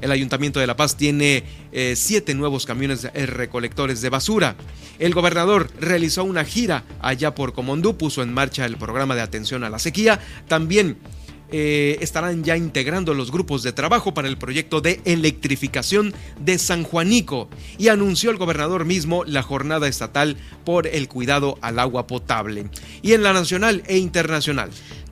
El Ayuntamiento de La Paz tiene eh, siete nuevos camiones recolectores de basura. El gobernador realizó una gira allá por Comondú, puso en marcha el programa de atención a la sequía. También eh, estarán ya integrando los grupos de trabajo para el proyecto de electrificación de San Juanico y anunció el gobernador mismo la jornada estatal por el cuidado al agua potable. Y en la nacional e internacional.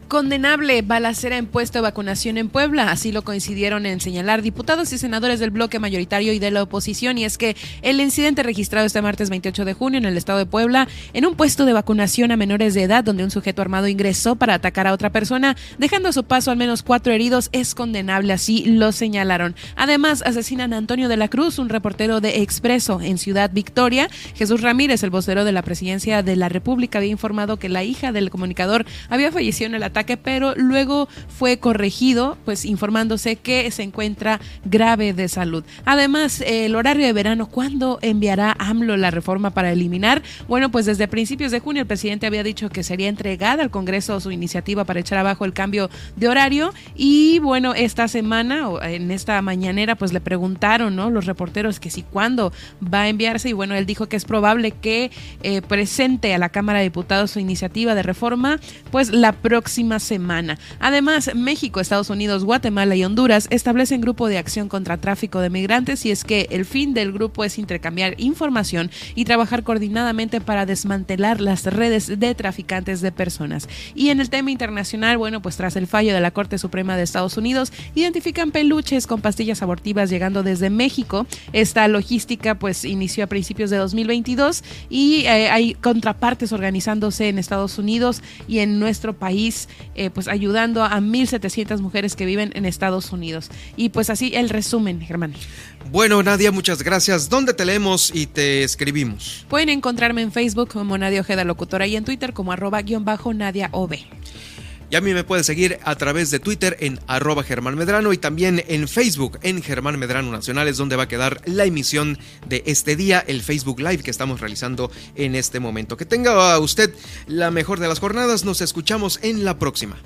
Condenable balacera en puesto de vacunación en Puebla, así lo coincidieron en señalar diputados y senadores del bloque mayoritario y de la oposición, y es que el incidente registrado este martes 28 de junio en el estado de Puebla, en un puesto de vacunación a menores de edad, donde un sujeto armado ingresó para atacar a otra persona, dejando a su paso al menos cuatro heridos, es condenable, así lo señalaron. Además, asesinan a Antonio de la Cruz, un reportero de Expreso en Ciudad Victoria. Jesús Ramírez, el vocero de la presidencia de la República, había informado que la hija del comunicador había fallecido en el ataque pero luego fue corregido, pues informándose que se encuentra grave de salud. Además, el horario de verano, ¿cuándo enviará AMLO la reforma para eliminar? Bueno, pues desde principios de junio el presidente había dicho que sería entregada al Congreso su iniciativa para echar abajo el cambio de horario y bueno, esta semana o en esta mañanera pues le preguntaron, ¿no? Los reporteros que si cuándo va a enviarse y bueno, él dijo que es probable que eh, presente a la Cámara de Diputados su iniciativa de reforma pues la próxima semana. Además, México, Estados Unidos, Guatemala y Honduras establecen grupo de acción contra tráfico de migrantes y es que el fin del grupo es intercambiar información y trabajar coordinadamente para desmantelar las redes de traficantes de personas. Y en el tema internacional, bueno, pues tras el fallo de la Corte Suprema de Estados Unidos, identifican peluches con pastillas abortivas llegando desde México. Esta logística pues inició a principios de 2022 y eh, hay contrapartes organizándose en Estados Unidos y en nuestro país eh, pues ayudando a 1.700 mujeres que viven en Estados Unidos. Y pues así el resumen, Germán. Bueno, Nadia, muchas gracias. ¿Dónde te leemos y te escribimos? Pueden encontrarme en Facebook como Nadia Ojeda Locutora y en Twitter como arroba guion bajo Nadia OB. Y a mí me puedes seguir a través de Twitter en arroba Germán Medrano y también en Facebook en Germán Medrano Nacional es donde va a quedar la emisión de este día, el Facebook Live que estamos realizando en este momento. Que tenga usted la mejor de las jornadas, nos escuchamos en la próxima.